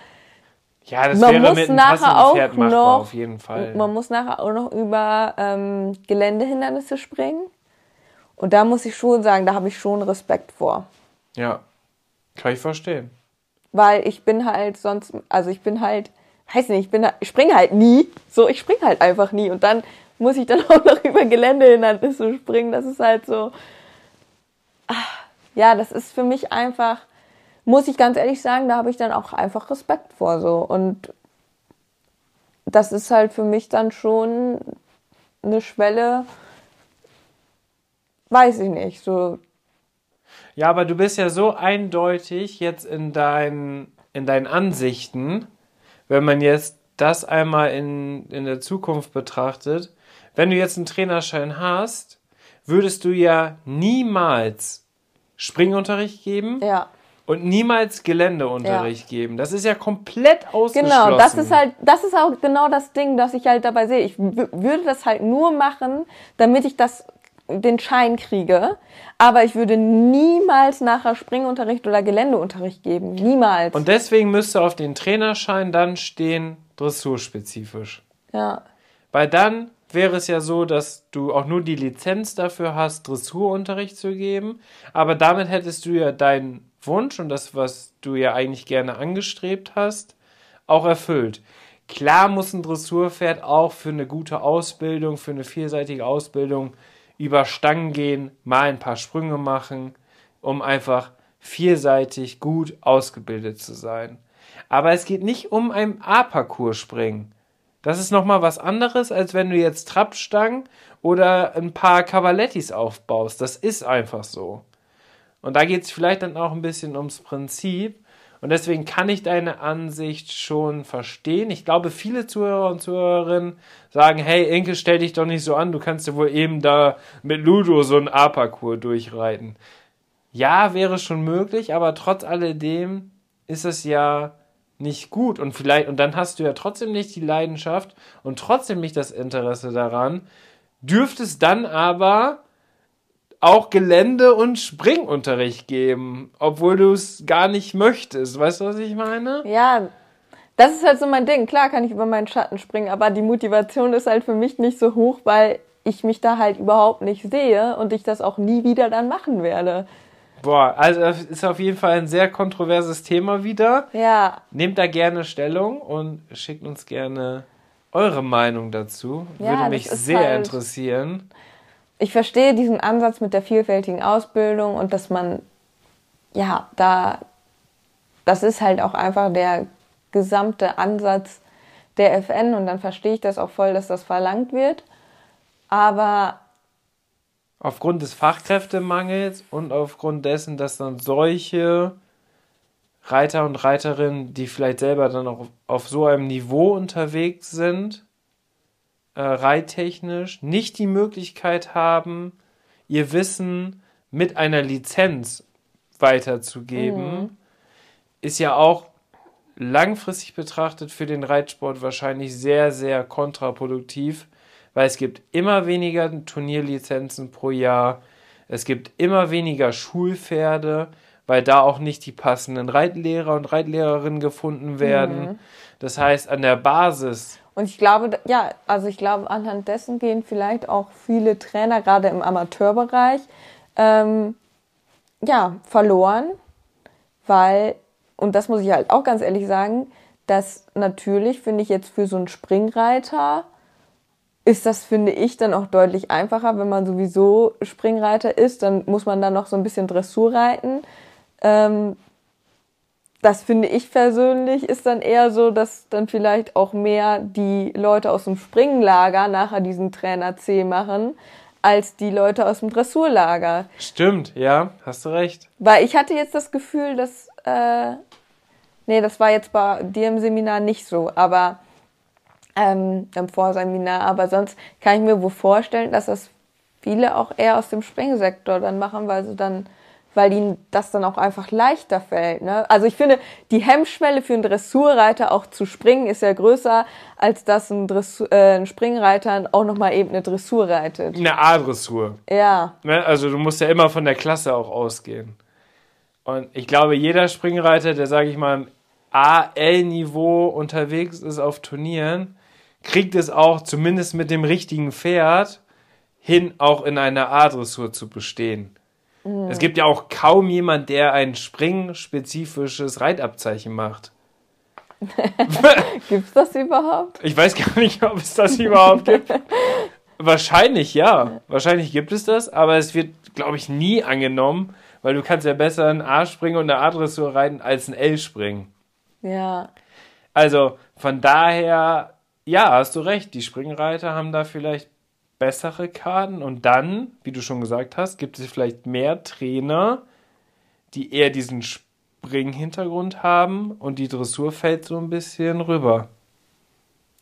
ja, das man wäre muss mit nachher auch machbar, noch, auf jeden Fall. Man muss nachher auch noch über ähm, Geländehindernisse springen. Und da muss ich schon sagen, da habe ich schon Respekt vor. Ja, kann ich verstehen. Weil ich bin halt sonst, also ich bin halt, weiß nicht, ich bin, ich springe halt nie. So, ich springe halt einfach nie. Und dann muss ich dann (laughs) auch noch über Geländehindernisse springen. Das ist halt so. Ach, ja, das ist für mich einfach, muss ich ganz ehrlich sagen, da habe ich dann auch einfach Respekt vor so. Und das ist halt für mich dann schon eine Schwelle, weiß ich nicht, so. Ja, aber du bist ja so eindeutig jetzt in deinen, in deinen Ansichten, wenn man jetzt das einmal in, in der Zukunft betrachtet. Wenn du jetzt einen Trainerschein hast, würdest du ja niemals Springunterricht geben. Ja. Und niemals Geländeunterricht ja. geben. Das ist ja komplett ausgeschlossen. Genau, das ist halt, das ist auch genau das Ding, das ich halt dabei sehe. Ich würde das halt nur machen, damit ich das, den Schein kriege. Aber ich würde niemals nachher Springunterricht oder Geländeunterricht geben. Niemals. Und deswegen müsste auf den Trainerschein dann stehen, dressurspezifisch. Ja. Weil dann wäre es ja so, dass du auch nur die Lizenz dafür hast, Dressurunterricht zu geben. Aber damit hättest du ja deinen Wunsch und das, was du ja eigentlich gerne angestrebt hast, auch erfüllt. Klar muss ein Dressurpferd auch für eine gute Ausbildung, für eine vielseitige Ausbildung über Stangen gehen, mal ein paar Sprünge machen, um einfach vielseitig gut ausgebildet zu sein. Aber es geht nicht um ein A-Parcours springen. Das ist nochmal was anderes, als wenn du jetzt Trappstangen oder ein paar Cavalettis aufbaust. Das ist einfach so. Und da geht es vielleicht dann auch ein bisschen ums Prinzip. Und deswegen kann ich deine Ansicht schon verstehen. Ich glaube, viele Zuhörer und Zuhörerinnen sagen, hey Inke, stell dich doch nicht so an, du kannst ja wohl eben da mit Ludo so ein A-Parcours durchreiten. Ja, wäre schon möglich, aber trotz alledem ist es ja nicht gut und vielleicht und dann hast du ja trotzdem nicht die Leidenschaft und trotzdem nicht das Interesse daran, dürftest dann aber auch Gelände- und Springunterricht geben, obwohl du es gar nicht möchtest. Weißt du, was ich meine? Ja, das ist halt so mein Ding. Klar kann ich über meinen Schatten springen, aber die Motivation ist halt für mich nicht so hoch, weil ich mich da halt überhaupt nicht sehe und ich das auch nie wieder dann machen werde. Boah, also das ist auf jeden Fall ein sehr kontroverses Thema wieder. Ja. Nehmt da gerne Stellung und schickt uns gerne eure Meinung dazu. Ja, Würde mich sehr halt, interessieren. Ich verstehe diesen Ansatz mit der vielfältigen Ausbildung und dass man, ja, da, das ist halt auch einfach der gesamte Ansatz der FN und dann verstehe ich das auch voll, dass das verlangt wird. Aber aufgrund des Fachkräftemangels und aufgrund dessen, dass dann solche Reiter und Reiterinnen, die vielleicht selber dann auch auf so einem Niveau unterwegs sind, äh, reittechnisch, nicht die Möglichkeit haben, ihr Wissen mit einer Lizenz weiterzugeben, mhm. ist ja auch langfristig betrachtet für den Reitsport wahrscheinlich sehr, sehr kontraproduktiv, weil es gibt immer weniger Turnierlizenzen pro Jahr, es gibt immer weniger Schulpferde, weil da auch nicht die passenden Reitlehrer und Reitlehrerinnen gefunden werden. Mhm. Das heißt, an der Basis. Und ich glaube, ja, also ich glaube, anhand dessen gehen vielleicht auch viele Trainer, gerade im Amateurbereich, ähm, ja, verloren, weil, und das muss ich halt auch ganz ehrlich sagen, dass natürlich, finde ich jetzt für so einen Springreiter, ist das, finde ich, dann auch deutlich einfacher, wenn man sowieso Springreiter ist, dann muss man dann noch so ein bisschen Dressur reiten. Ähm, das finde ich persönlich ist dann eher so, dass dann vielleicht auch mehr die Leute aus dem Springlager nachher diesen Trainer C machen, als die Leute aus dem Dressurlager. Stimmt, ja, hast du recht. Weil ich hatte jetzt das Gefühl, dass, äh, nee, das war jetzt bei dir im Seminar nicht so, aber ähm, im Vorseminar, aber sonst kann ich mir wohl vorstellen, dass das viele auch eher aus dem Springsektor dann machen, weil sie dann weil ihnen das dann auch einfach leichter fällt. Ne? Also ich finde, die Hemmschwelle für einen Dressurreiter auch zu springen ist ja größer, als dass ein, Dressur, äh, ein Springreiter auch nochmal eben eine Dressur reitet. Eine A-Dressur. Ja. Ne? Also du musst ja immer von der Klasse auch ausgehen. Und ich glaube, jeder Springreiter, der, sage ich mal, im AL-Niveau unterwegs ist auf Turnieren, kriegt es auch zumindest mit dem richtigen Pferd hin, auch in einer A-Dressur zu bestehen. Mhm. Es gibt ja auch kaum jemand, der ein springspezifisches Reitabzeichen macht. (laughs) Gibt es das überhaupt? Ich weiß gar nicht, ob es das überhaupt gibt. Wahrscheinlich ja. Wahrscheinlich gibt es das, aber es wird, glaube ich, nie angenommen, weil du kannst ja besser ein A springen und eine A-Dressur reiten als ein L springen. Ja. Also von daher, ja, hast du recht. Die Springreiter haben da vielleicht bessere Karten und dann, wie du schon gesagt hast, gibt es vielleicht mehr Trainer, die eher diesen Springhintergrund haben und die Dressur fällt so ein bisschen rüber.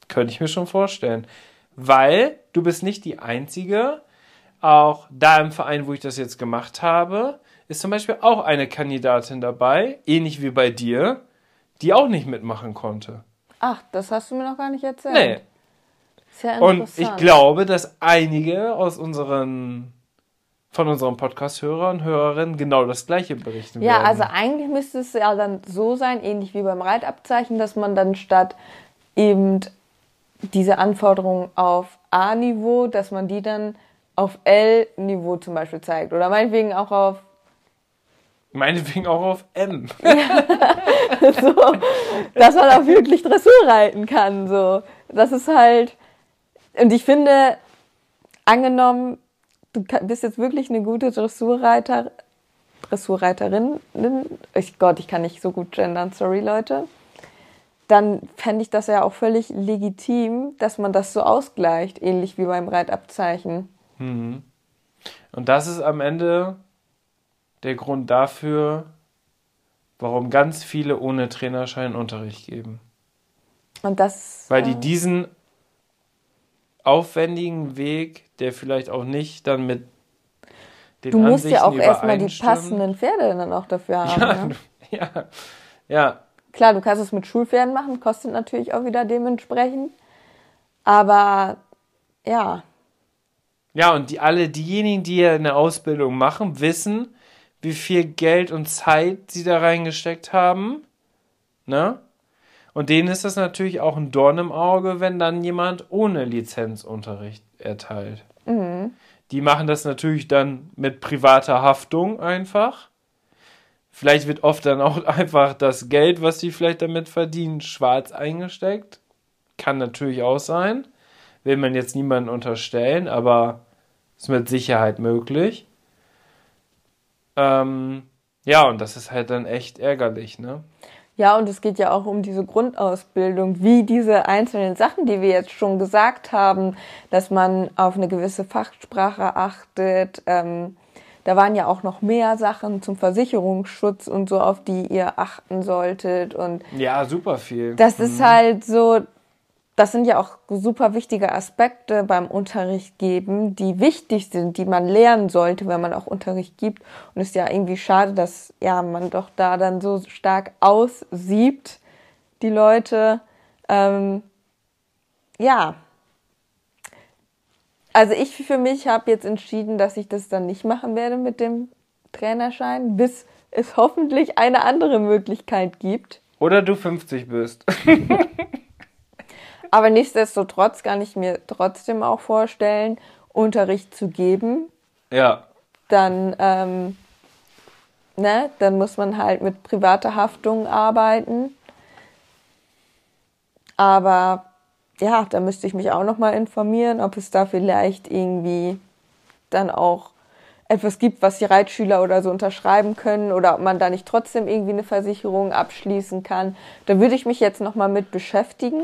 Könnte ich mir schon vorstellen. Weil du bist nicht die Einzige, auch da im Verein, wo ich das jetzt gemacht habe, ist zum Beispiel auch eine Kandidatin dabei, ähnlich wie bei dir, die auch nicht mitmachen konnte. Ach, das hast du mir noch gar nicht erzählt. Nee, sehr Und ich glaube, dass einige aus unseren von unseren Podcast-Hörern und Hörerinnen genau das gleiche berichten ja, werden. Ja, also eigentlich müsste es ja dann so sein, ähnlich wie beim Reitabzeichen, dass man dann statt eben diese Anforderungen auf A-Niveau, dass man die dann auf L-Niveau zum Beispiel zeigt. Oder meinetwegen auch auf Meinetwegen auch auf M. (laughs) so, dass man auch wirklich Dressur reiten kann. So. Das ist halt, und ich finde, angenommen, du bist jetzt wirklich eine gute Dressurreiter, Dressurreiterin, ich Gott, ich kann nicht so gut gendern, sorry Leute, dann fände ich das ja auch völlig legitim, dass man das so ausgleicht, ähnlich wie beim Reitabzeichen. Mhm. Und das ist am Ende der Grund dafür, warum ganz viele ohne Trainerschein Unterricht geben. Und das. Weil die diesen aufwendigen Weg, der vielleicht auch nicht dann mit den Du musst Ansichten ja auch erstmal die passenden Pferde dann auch dafür haben. Ja, ne? ja, ja. Klar, du kannst es mit Schulpferden machen, kostet natürlich auch wieder dementsprechend. Aber ja. Ja, und die, alle diejenigen, die eine Ausbildung machen, wissen, wie viel Geld und Zeit sie da reingesteckt haben. Ne? Und denen ist das natürlich auch ein Dorn im Auge, wenn dann jemand ohne Lizenzunterricht erteilt. Mhm. Die machen das natürlich dann mit privater Haftung einfach. Vielleicht wird oft dann auch (laughs) einfach das Geld, was sie vielleicht damit verdienen, schwarz eingesteckt. Kann natürlich auch sein. Will man jetzt niemanden unterstellen, aber ist mit Sicherheit möglich. Ähm, ja, und das ist halt dann echt ärgerlich, ne? Ja, und es geht ja auch um diese Grundausbildung, wie diese einzelnen Sachen, die wir jetzt schon gesagt haben, dass man auf eine gewisse Fachsprache achtet. Ähm, da waren ja auch noch mehr Sachen zum Versicherungsschutz und so, auf die ihr achten solltet. Und ja, super viel. Das mhm. ist halt so, das sind ja auch super wichtige Aspekte beim Unterricht geben, die wichtig sind, die man lernen sollte, wenn man auch Unterricht gibt. Und es ist ja irgendwie schade, dass ja man doch da dann so stark aussiebt, die Leute. Ähm, ja. Also ich für mich habe jetzt entschieden, dass ich das dann nicht machen werde mit dem Trainerschein, bis es hoffentlich eine andere Möglichkeit gibt. Oder du 50 bist. (laughs) Aber nichtsdestotrotz kann ich mir trotzdem auch vorstellen, Unterricht zu geben. Ja. Dann, ähm, ne, dann muss man halt mit privater Haftung arbeiten. Aber ja, da müsste ich mich auch noch mal informieren, ob es da vielleicht irgendwie dann auch etwas gibt, was die Reitschüler oder so unterschreiben können oder ob man da nicht trotzdem irgendwie eine Versicherung abschließen kann. Da würde ich mich jetzt noch mal mit beschäftigen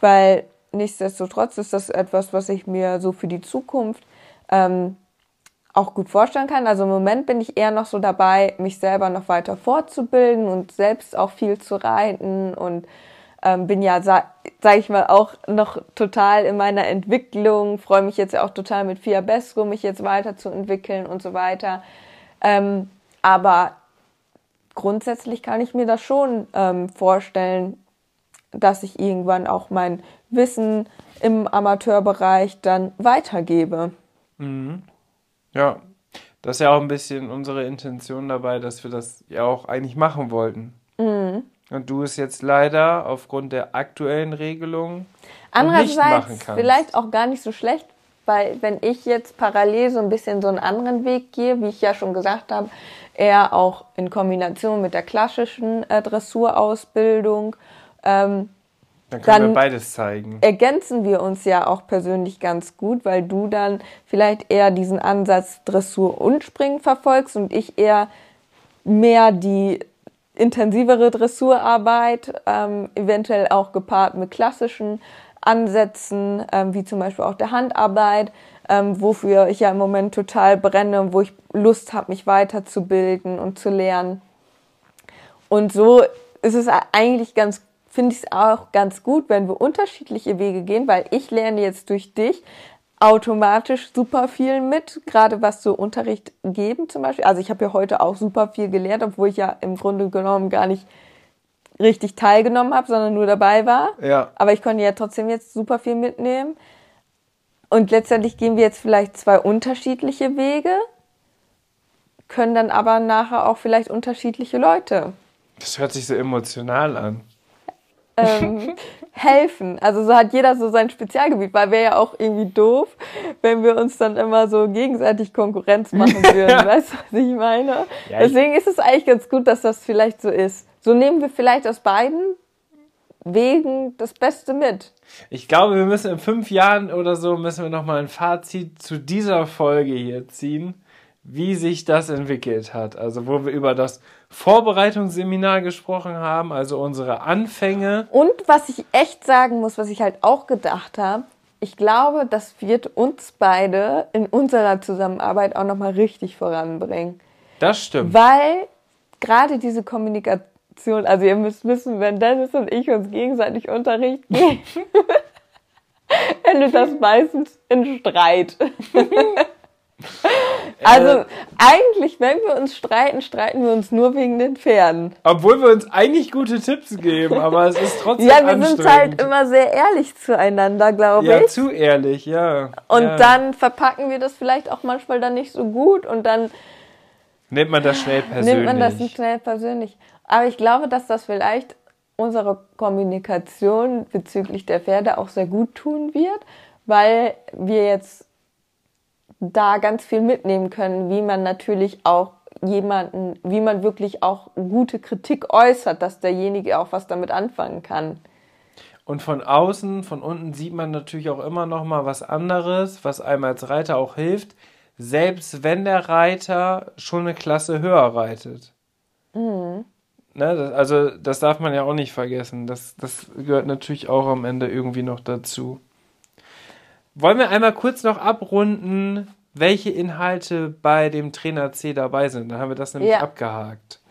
weil nichtsdestotrotz ist das etwas, was ich mir so für die Zukunft ähm, auch gut vorstellen kann. Also im Moment bin ich eher noch so dabei, mich selber noch weiter fortzubilden und selbst auch viel zu reiten und ähm, bin ja, sa sag ich mal, auch noch total in meiner Entwicklung, freue mich jetzt auch total mit Fia Besco, mich jetzt weiterzuentwickeln und so weiter. Ähm, aber grundsätzlich kann ich mir das schon ähm, vorstellen, dass ich irgendwann auch mein Wissen im Amateurbereich dann weitergebe. Mhm. Ja, das ist ja auch ein bisschen unsere Intention dabei, dass wir das ja auch eigentlich machen wollten. Mhm. Und du es jetzt leider aufgrund der aktuellen Regelung nicht machen kannst. vielleicht auch gar nicht so schlecht, weil wenn ich jetzt parallel so ein bisschen so einen anderen Weg gehe, wie ich ja schon gesagt habe, eher auch in Kombination mit der klassischen äh, Dressurausbildung ähm, dann können dann wir beides zeigen. Ergänzen wir uns ja auch persönlich ganz gut, weil du dann vielleicht eher diesen Ansatz Dressur und Springen verfolgst und ich eher mehr die intensivere Dressurarbeit, ähm, eventuell auch gepaart mit klassischen Ansätzen, ähm, wie zum Beispiel auch der Handarbeit, ähm, wofür ich ja im Moment total brenne und wo ich Lust habe, mich weiterzubilden und zu lernen. Und so ist es eigentlich ganz finde ich es auch ganz gut, wenn wir unterschiedliche Wege gehen, weil ich lerne jetzt durch dich automatisch super viel mit, gerade was so Unterricht geben zum Beispiel. Also ich habe ja heute auch super viel gelernt, obwohl ich ja im Grunde genommen gar nicht richtig teilgenommen habe, sondern nur dabei war. Ja. Aber ich konnte ja trotzdem jetzt super viel mitnehmen. Und letztendlich gehen wir jetzt vielleicht zwei unterschiedliche Wege, können dann aber nachher auch vielleicht unterschiedliche Leute. Das hört sich so emotional an ähm, helfen. Also so hat jeder so sein Spezialgebiet, weil wäre ja auch irgendwie doof, wenn wir uns dann immer so gegenseitig Konkurrenz (laughs) machen würden. weißt du, was ich meine? Ja, Deswegen ist es eigentlich ganz gut, dass das vielleicht so ist. So nehmen wir vielleicht aus beiden Wegen das Beste mit. Ich glaube, wir müssen in fünf Jahren oder so müssen wir nochmal ein Fazit zu dieser Folge hier ziehen wie sich das entwickelt hat. Also wo wir über das Vorbereitungsseminar gesprochen haben, also unsere Anfänge. Und was ich echt sagen muss, was ich halt auch gedacht habe, ich glaube, das wird uns beide in unserer Zusammenarbeit auch nochmal richtig voranbringen. Das stimmt. Weil gerade diese Kommunikation, also ihr müsst wissen, wenn Dennis und ich uns gegenseitig Unterricht geben, (laughs) (laughs) endet das meistens in Streit. (laughs) Also äh, eigentlich, wenn wir uns streiten, streiten wir uns nur wegen den Pferden. Obwohl wir uns eigentlich gute Tipps geben, (laughs) aber es ist trotzdem Ja, wir sind halt immer sehr ehrlich zueinander, glaube ja, ich. Ja, zu ehrlich, ja. Und ja. dann verpacken wir das vielleicht auch manchmal dann nicht so gut und dann nimmt man das schnell persönlich. Nimmt man das nicht schnell persönlich. Aber ich glaube, dass das vielleicht unsere Kommunikation bezüglich der Pferde auch sehr gut tun wird, weil wir jetzt da ganz viel mitnehmen können, wie man natürlich auch jemanden, wie man wirklich auch gute Kritik äußert, dass derjenige auch was damit anfangen kann. Und von außen, von unten sieht man natürlich auch immer noch mal was anderes, was einem als Reiter auch hilft, selbst wenn der Reiter schon eine Klasse höher reitet. Mhm. Ne, das, also das darf man ja auch nicht vergessen. Das, das gehört natürlich auch am Ende irgendwie noch dazu. Wollen wir einmal kurz noch abrunden, welche Inhalte bei dem Trainer C dabei sind? Dann haben wir das nämlich Ja. abgehakt.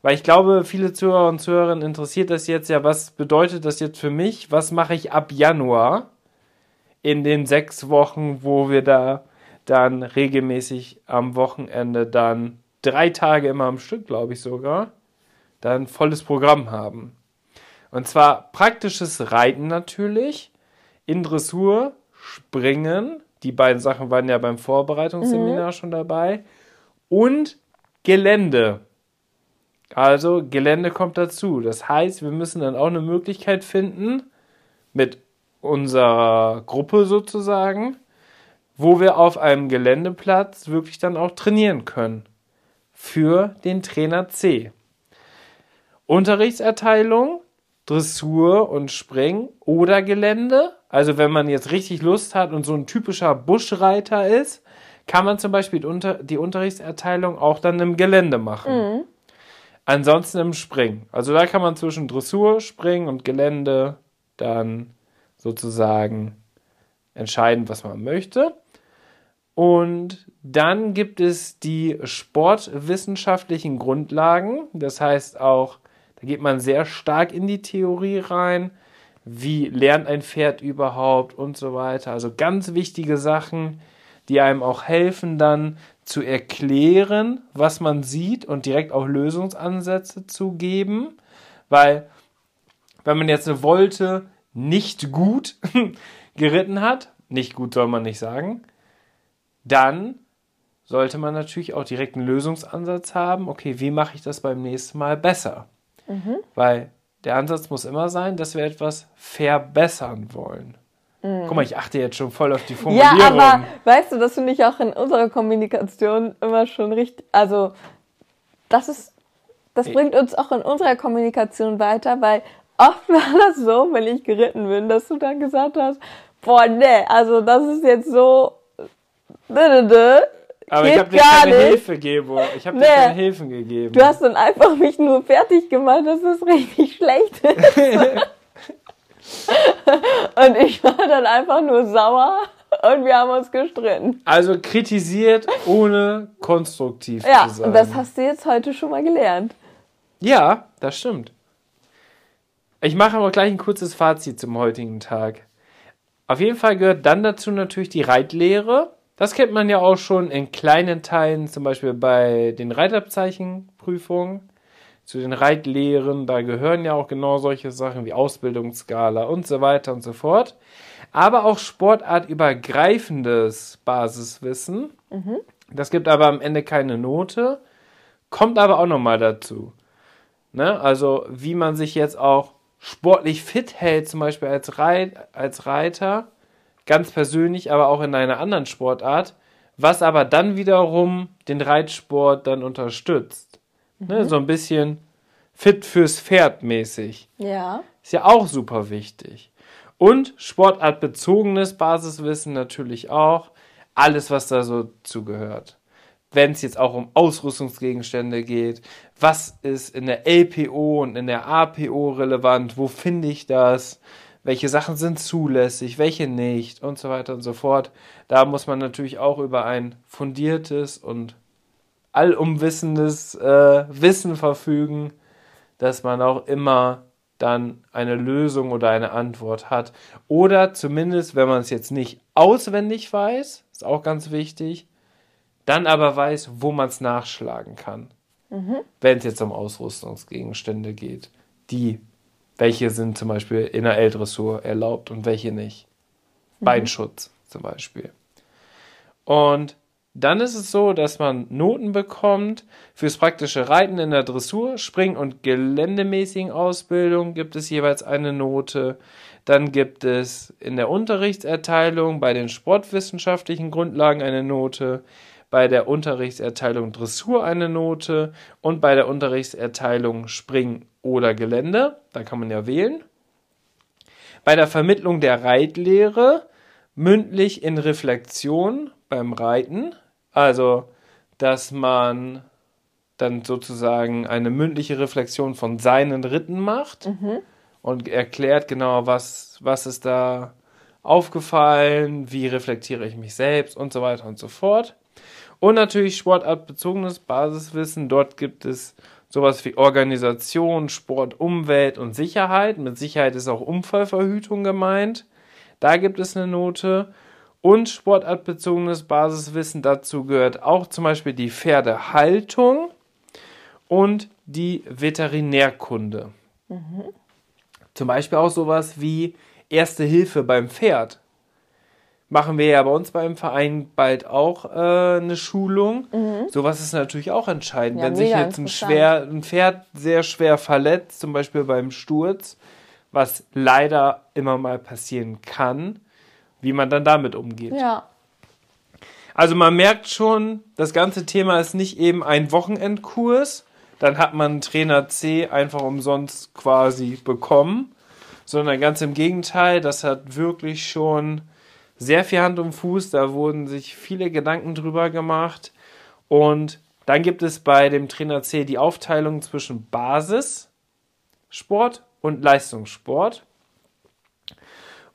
Weil ich glaube, viele Zuhörer und Zuhörerinnen interessiert das jetzt ja, was bedeutet das jetzt für mich? Was mache ich ab Januar in den sechs Wochen, wo wir da dann regelmäßig am Wochenende dann drei Tage immer am Stück, glaube ich sogar, dann volles Programm haben. Und zwar praktisches Reiten natürlich, in Dressur, Springen, die beiden Sachen waren ja beim Vorbereitungsseminar schon dabei, und Gelände. Also Gelände kommt dazu. Das heißt, wir müssen dann auch eine Möglichkeit finden, mit unserer Gruppe sozusagen, wo wir auf einem Geländeplatz wirklich dann auch trainieren können. Für den Trainer C. Unterrichtserteilung, Dressur und Springen oder Gelände. Also wenn man jetzt richtig Lust hat und so ein typischer Buschreiter ist, kann man zum Beispiel die, Unter die Unterrichtserteilung auch dann im Gelände machen. Ansonsten im Springen. Also da kann man zwischen Dressur, Springen und Gelände dann sozusagen entscheiden, was man möchte. Und dann gibt es die sportwissenschaftlichen Grundlagen. Das heißt auch, da geht man sehr stark in die Theorie rein. Wie lernt ein Pferd überhaupt und so weiter. Also ganz wichtige Sachen, die einem auch helfen, dann zu erklären, was man sieht und direkt auch Lösungsansätze zu geben. Weil, wenn man jetzt eine Wolte nicht gut (laughs) geritten hat, nicht gut soll man nicht sagen, dann sollte man natürlich auch direkt einen Lösungsansatz haben. Okay, wie mache ich das beim nächsten Mal besser? Weil der Ansatz muss immer sein, dass wir etwas verbessern wollen. Guck mal, ich achte jetzt schon voll auf die Ja, Formulierung. aber weißt du, das finde ich auch in unserer Kommunikation immer schon richtig. Also, das ist, das bringt uns auch in unserer Kommunikation weiter, weil oft (laughs) war das so, wenn ich geritten bin, dass du dann gesagt hast, boah, nee, also das ist jetzt so, aber ich geht habe dir keine nicht. Hilfe gegeben. Ich habe dir Nee. keine Hilfen gegeben. Du hast dann einfach mich nur fertig gemacht, dass es richtig schlecht ist. (laughs) und ich war dann einfach nur sauer und wir haben uns gestritten. also kritisiert, ohne konstruktiv Ja, zu sein. und das hast du jetzt heute schon mal gelernt. Ja, das stimmt. Ich mache aber gleich ein kurzes Fazit zum heutigen Tag. Auf jeden Fall gehört dann dazu natürlich die Reitlehre. Das kennt man ja auch schon in kleinen Teilen, zum Beispiel bei den Reitabzeichenprüfungen. Zu den Reitlehren, da gehören ja auch genau solche Sachen wie Ausbildungsskala und so weiter und so fort. Aber auch sportartübergreifendes Basiswissen. Das gibt aber am Ende keine Note, kommt aber auch nochmal dazu. Ne? Also wie man sich jetzt auch sportlich fit hält, zum Beispiel als, Reit, als Reiter, ganz persönlich, aber auch in einer anderen Sportart, was aber dann wiederum den Reitsport dann unterstützt. Ne? So ein bisschen fit fürs Pferd mäßig. Ja. Ist ja auch super wichtig. Und sportartbezogenes Basiswissen natürlich auch. Alles, was da so zugehört. Wenn es jetzt auch um Ausrüstungsgegenstände geht, was ist in der LPO und in der APO relevant, wo finde ich das, welche Sachen sind zulässig, welche nicht und so weiter und so fort. Da muss man natürlich auch über ein fundiertes und allumwissendes äh, Wissen verfügen, dass man auch immer dann eine Lösung oder eine Antwort hat. Oder zumindest, wenn man es jetzt nicht auswendig weiß, ist auch ganz wichtig, dann aber weiß, wo man es nachschlagen kann. Wenn es jetzt um Ausrüstungsgegenstände geht. Die, welche sind zum Beispiel in der L-Dressur erlaubt und welche nicht. Beinschutz zum Beispiel. Und dann ist es so, dass man Noten bekommt fürs praktische Reiten in der Dressur, Spring- und geländemäßigen Ausbildung gibt es jeweils eine Note. Dann gibt es in der Unterrichtserteilung bei den sportwissenschaftlichen Grundlagen eine Note, bei der Unterrichtserteilung Dressur eine Note und bei der Unterrichtserteilung Spring oder Gelände. Da kann man ja wählen. Bei der Vermittlung der Reitlehre mündlich in Reflexion beim Reiten. Also, dass man dann sozusagen eine mündliche Reflexion von seinen Ritten macht und erklärt genau, was, was ist da aufgefallen, wie reflektiere ich mich selbst und so weiter und so fort. Und natürlich sportartbezogenes Basiswissen. Dort gibt es sowas wie Organisation, Sport, Umwelt und Sicherheit. Mit Sicherheit ist auch Unfallverhütung gemeint. Da gibt es eine Note. Und sportartbezogenes Basiswissen dazu gehört auch zum Beispiel die Pferdehaltung und die Veterinärkunde. Zum Beispiel auch sowas wie Erste Hilfe beim Pferd. Machen wir ja bei uns beim Verein bald auch äh, eine Schulung. Sowas ist natürlich auch entscheidend. Ja, Wenn sich jetzt ein, schwer, ein Pferd sehr schwer verletzt, zum Beispiel beim Sturz, was leider immer mal passieren kann, wie man dann damit umgeht. Ja. Also man merkt schon, das ganze Thema ist nicht eben ein Wochenendkurs, dann hat man Trainer C einfach umsonst quasi bekommen, sondern ganz im Gegenteil, das hat wirklich schon sehr viel Hand und Fuß, da wurden sich viele Gedanken drüber gemacht und dann gibt es bei dem Trainer C die Aufteilung zwischen Basissport und Leistungssport.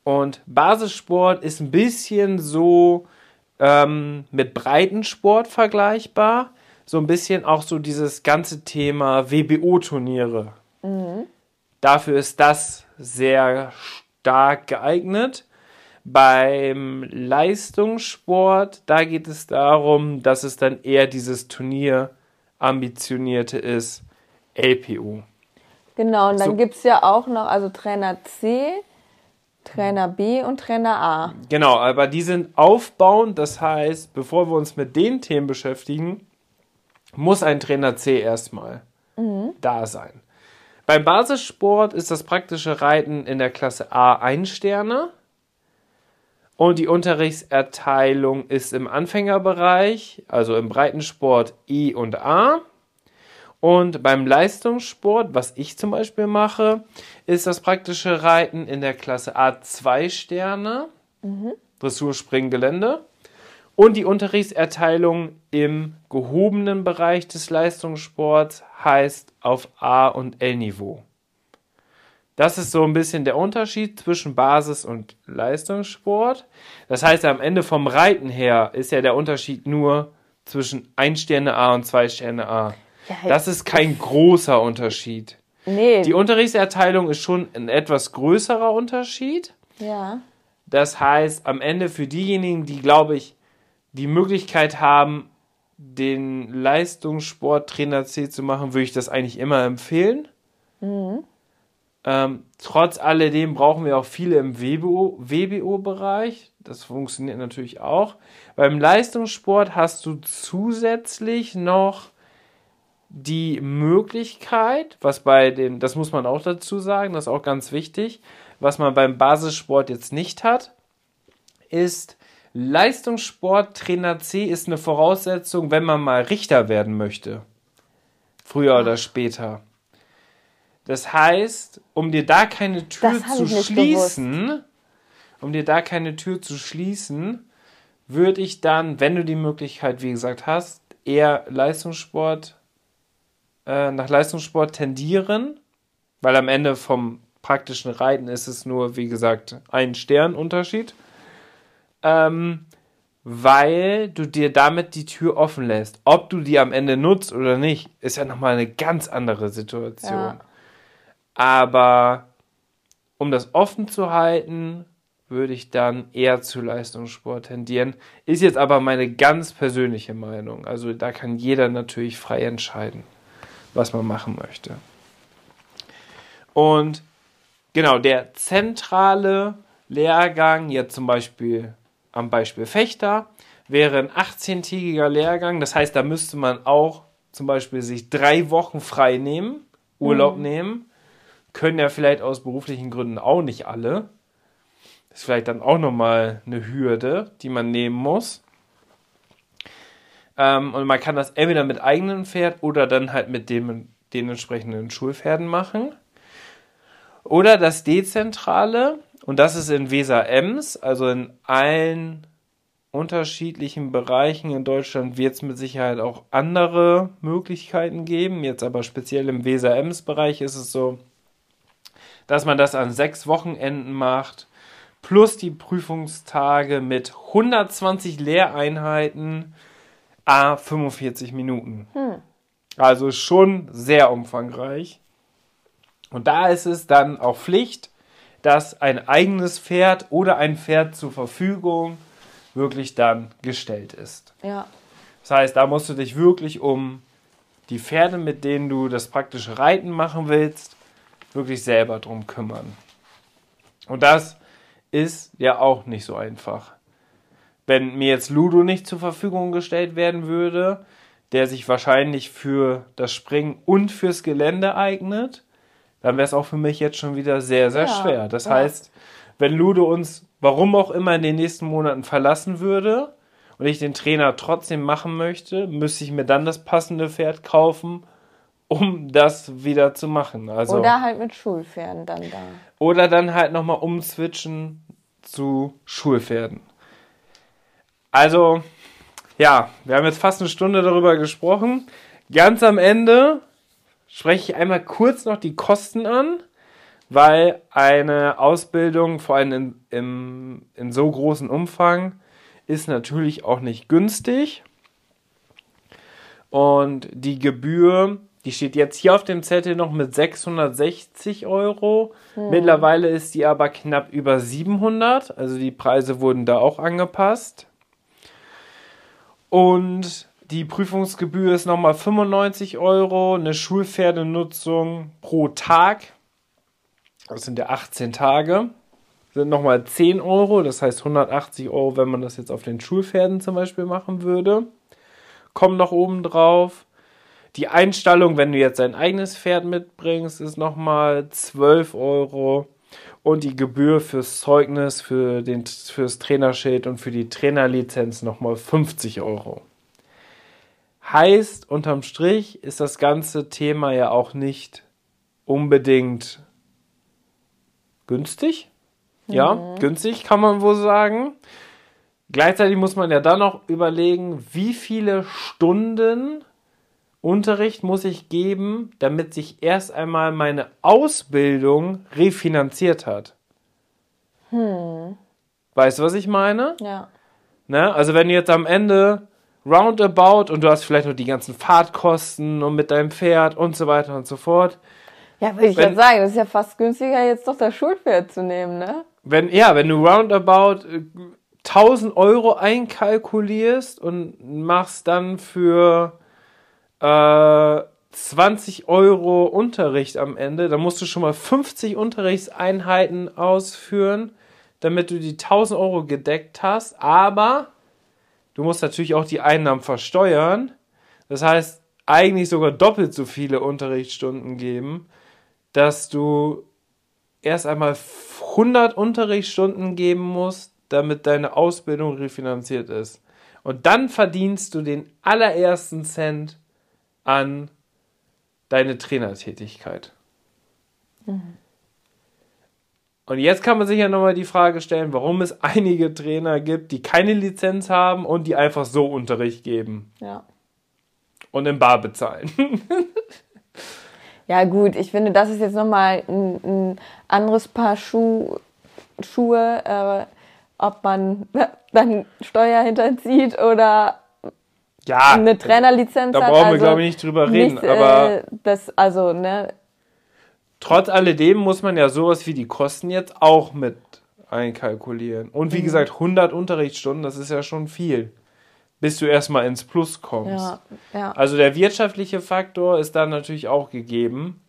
Und Basissport ist ein bisschen so ähm, mit Breitensport vergleichbar. So ein bisschen auch so dieses ganze Thema WBO-Turniere. Dafür ist das sehr stark geeignet. Beim Leistungssport, da geht es darum, dass es dann eher dieses Turnier ambitionierte ist, LPO. Genau, und dann So. gibt es ja auch noch, also Trainer C, Trainer B und Trainer A. Genau, aber die sind aufbauend. Das heißt, bevor wir uns mit den Themen beschäftigen, muss ein Trainer C erstmal da sein. Beim Basissport ist das praktische Reiten in der Klasse A ein Sterne. Und die Unterrichtserteilung ist im Anfängerbereich, also im Breitensport E und A. Und beim Leistungssport, was ich zum Beispiel mache, ist das praktische Reiten in der Klasse A zwei Sterne, Dressur, Springen, Gelände. Und die Unterrichtserteilung im gehobenen Bereich des Leistungssports heißt auf A- und L-Niveau. Das ist so ein bisschen der Unterschied zwischen Basis- und Leistungssport. Das heißt, am Ende vom Reiten her ist ja der Unterschied nur zwischen 1 Sterne A und 2 Sterne A. Ja, Das ist kein großer Unterschied. Nee. Die Unterrichtserteilung ist schon ein etwas größerer Unterschied. ja. Das heißt, am Ende für diejenigen, die, glaube ich, die Möglichkeit haben, den Leistungssporttrainer C zu machen, würde ich das eigentlich immer empfehlen. Ähm, trotz alledem brauchen wir auch viele im WBO WBO-Bereich. Das funktioniert natürlich auch. Beim Leistungssport hast du zusätzlich noch die Möglichkeit, was bei den, das muss man auch dazu sagen, das ist auch ganz wichtig, was man beim Basissport jetzt nicht hat, ist Leistungssport Trainer C ist eine Voraussetzung, wenn man mal Richter werden möchte. Früher oder später. Das heißt, um dir da keine Tür zu schließen, um dir da keine Tür zu schließen, würde ich dann, wenn du die Möglichkeit, wie gesagt, hast, eher Leistungssport, äh, nach Leistungssport tendieren, weil am Ende vom praktischen Reiten ist es nur, wie gesagt, ein Sternunterschied. Ähm, weil du dir damit die Tür offen lässt. Ob du die am Ende nutzt oder nicht, ist ja nochmal eine ganz andere Situation. Ja. Aber um das offen zu halten, würde ich dann eher zu Leistungssport tendieren. Ist jetzt aber meine ganz persönliche Meinung. Also da kann jeder natürlich frei entscheiden, was man machen möchte. Und genau, der zentrale Lehrgang, jetzt zum Beispiel am Beispiel Fechter, wäre ein 18-tägiger Lehrgang. Das heißt, da müsste man auch zum Beispiel sich drei Wochen frei nehmen, Urlaub nehmen. Können ja vielleicht aus beruflichen Gründen auch nicht alle. Das ist vielleicht dann auch nochmal eine Hürde, die man nehmen muss. Ähm, und man kann das entweder mit eigenem Pferd oder dann halt mit dem, den entsprechenden Schulpferden machen. Oder das Dezentrale, und das ist in Weser-Ems, also in allen unterschiedlichen Bereichen in Deutschland wird es mit Sicherheit auch andere Möglichkeiten geben. Jetzt aber speziell im Weser-Ems-Bereich ist es so, dass man das an sechs Wochenenden macht, plus die Prüfungstage mit 120 Lehreinheiten a 45 Minuten. Hm. Also schon sehr umfangreich. Und da ist es dann auch Pflicht, dass ein eigenes Pferd oder ein Pferd zur Verfügung wirklich dann gestellt ist. Ja. Das heißt, da musst du dich wirklich um die Pferde, mit denen du das praktische Reiten machen willst, wirklich selber drum kümmern. Und das ist ja auch nicht so einfach. Wenn mir jetzt Ludo nicht zur Verfügung gestellt werden würde, der sich wahrscheinlich für das Springen und fürs Gelände eignet, dann wäre es auch für mich jetzt schon wieder sehr, sehr ja, schwer. Das ja. heißt, wenn Ludo uns, warum auch immer, in den nächsten Monaten verlassen würde und ich den Trainer trotzdem machen möchte, müsste ich mir dann das passende Pferd kaufen, um das wieder zu machen. Also, oder halt mit Schulpferden dann da. Oder dann halt nochmal umswitchen zu Schulpferden. Also, ja, wir haben jetzt fast eine Stunde darüber gesprochen. Ganz am Ende spreche ich einmal kurz noch die Kosten an, weil eine Ausbildung, vor allem in, im, in so großem Umfang, ist natürlich auch nicht günstig. Und die Gebühr, die steht jetzt hier auf dem Zettel noch mit 660 Euro. Hm. Mittlerweile ist die aber knapp über 700. Also die Preise wurden da auch angepasst. Und die Prüfungsgebühr ist nochmal 95 Euro, eine Schulpferdenutzung pro Tag, das sind ja 18 Tage, sind nochmal 10 Euro, das heißt 180 Euro, wenn man das jetzt auf den Schulpferden zum Beispiel machen würde. Kommen noch oben drauf. Die Einstallung, wenn du jetzt dein eigenes Pferd mitbringst, ist nochmal 12 Euro. Und die Gebühr fürs Zeugnis, für den, fürs Trainerschild und für die Trainerlizenz nochmal 50 Euro. Heißt, unterm Strich ist das ganze Thema ja auch nicht unbedingt günstig. Ja, mhm. günstig kann man wohl sagen. Gleichzeitig muss man ja dann noch überlegen, wie viele Stunden Unterricht muss ich geben, damit sich erst einmal meine Ausbildung refinanziert hat. Hm. Weißt du, was ich meine? Ja. Ne? Also wenn du jetzt am Ende roundabout und du hast vielleicht noch die ganzen Fahrtkosten und mit deinem Pferd und so weiter und so fort. Ja, würde ich wenn, sagen, das ist ja fast günstiger, jetzt doch das Schulpferd zu nehmen, ne? Wenn, ja, wenn du roundabout 1000 äh, Euro einkalkulierst und machst dann für äh, 20 Euro Unterricht am Ende, dann musst du schon mal 50 Unterrichtseinheiten ausführen, damit du die 1000 Euro gedeckt hast, aber Du musst natürlich auch die Einnahmen versteuern. Das heißt, eigentlich sogar doppelt so viele Unterrichtsstunden geben, dass du erst einmal 100 Unterrichtsstunden geben musst, damit deine Ausbildung refinanziert ist. Und dann verdienst du den allerersten Cent an deine Trainertätigkeit. Mhm. Und jetzt kann man sich ja nochmal die Frage stellen, warum es einige Trainer gibt, die keine Lizenz haben und die einfach so Unterricht geben. Ja. Und im Bar bezahlen. (laughs) ja, gut, ich finde, das ist jetzt nochmal ein, ein anderes Paar Schuh, Schuhe, äh, ob man (laughs) dann Steuer hinterzieht oder ja, eine Trainerlizenz da hat. Da brauchen wir, also glaube ich, nicht drüber reden. Nicht, aber äh, das, also, ne, Trotz alledem muss man ja sowas wie die Kosten jetzt auch mit einkalkulieren. Und wie mhm. gesagt, 100 Unterrichtsstunden, das ist ja schon viel, bis du erstmal ins Plus kommst. Ja, ja. Also der wirtschaftliche Faktor ist dann natürlich auch gegeben.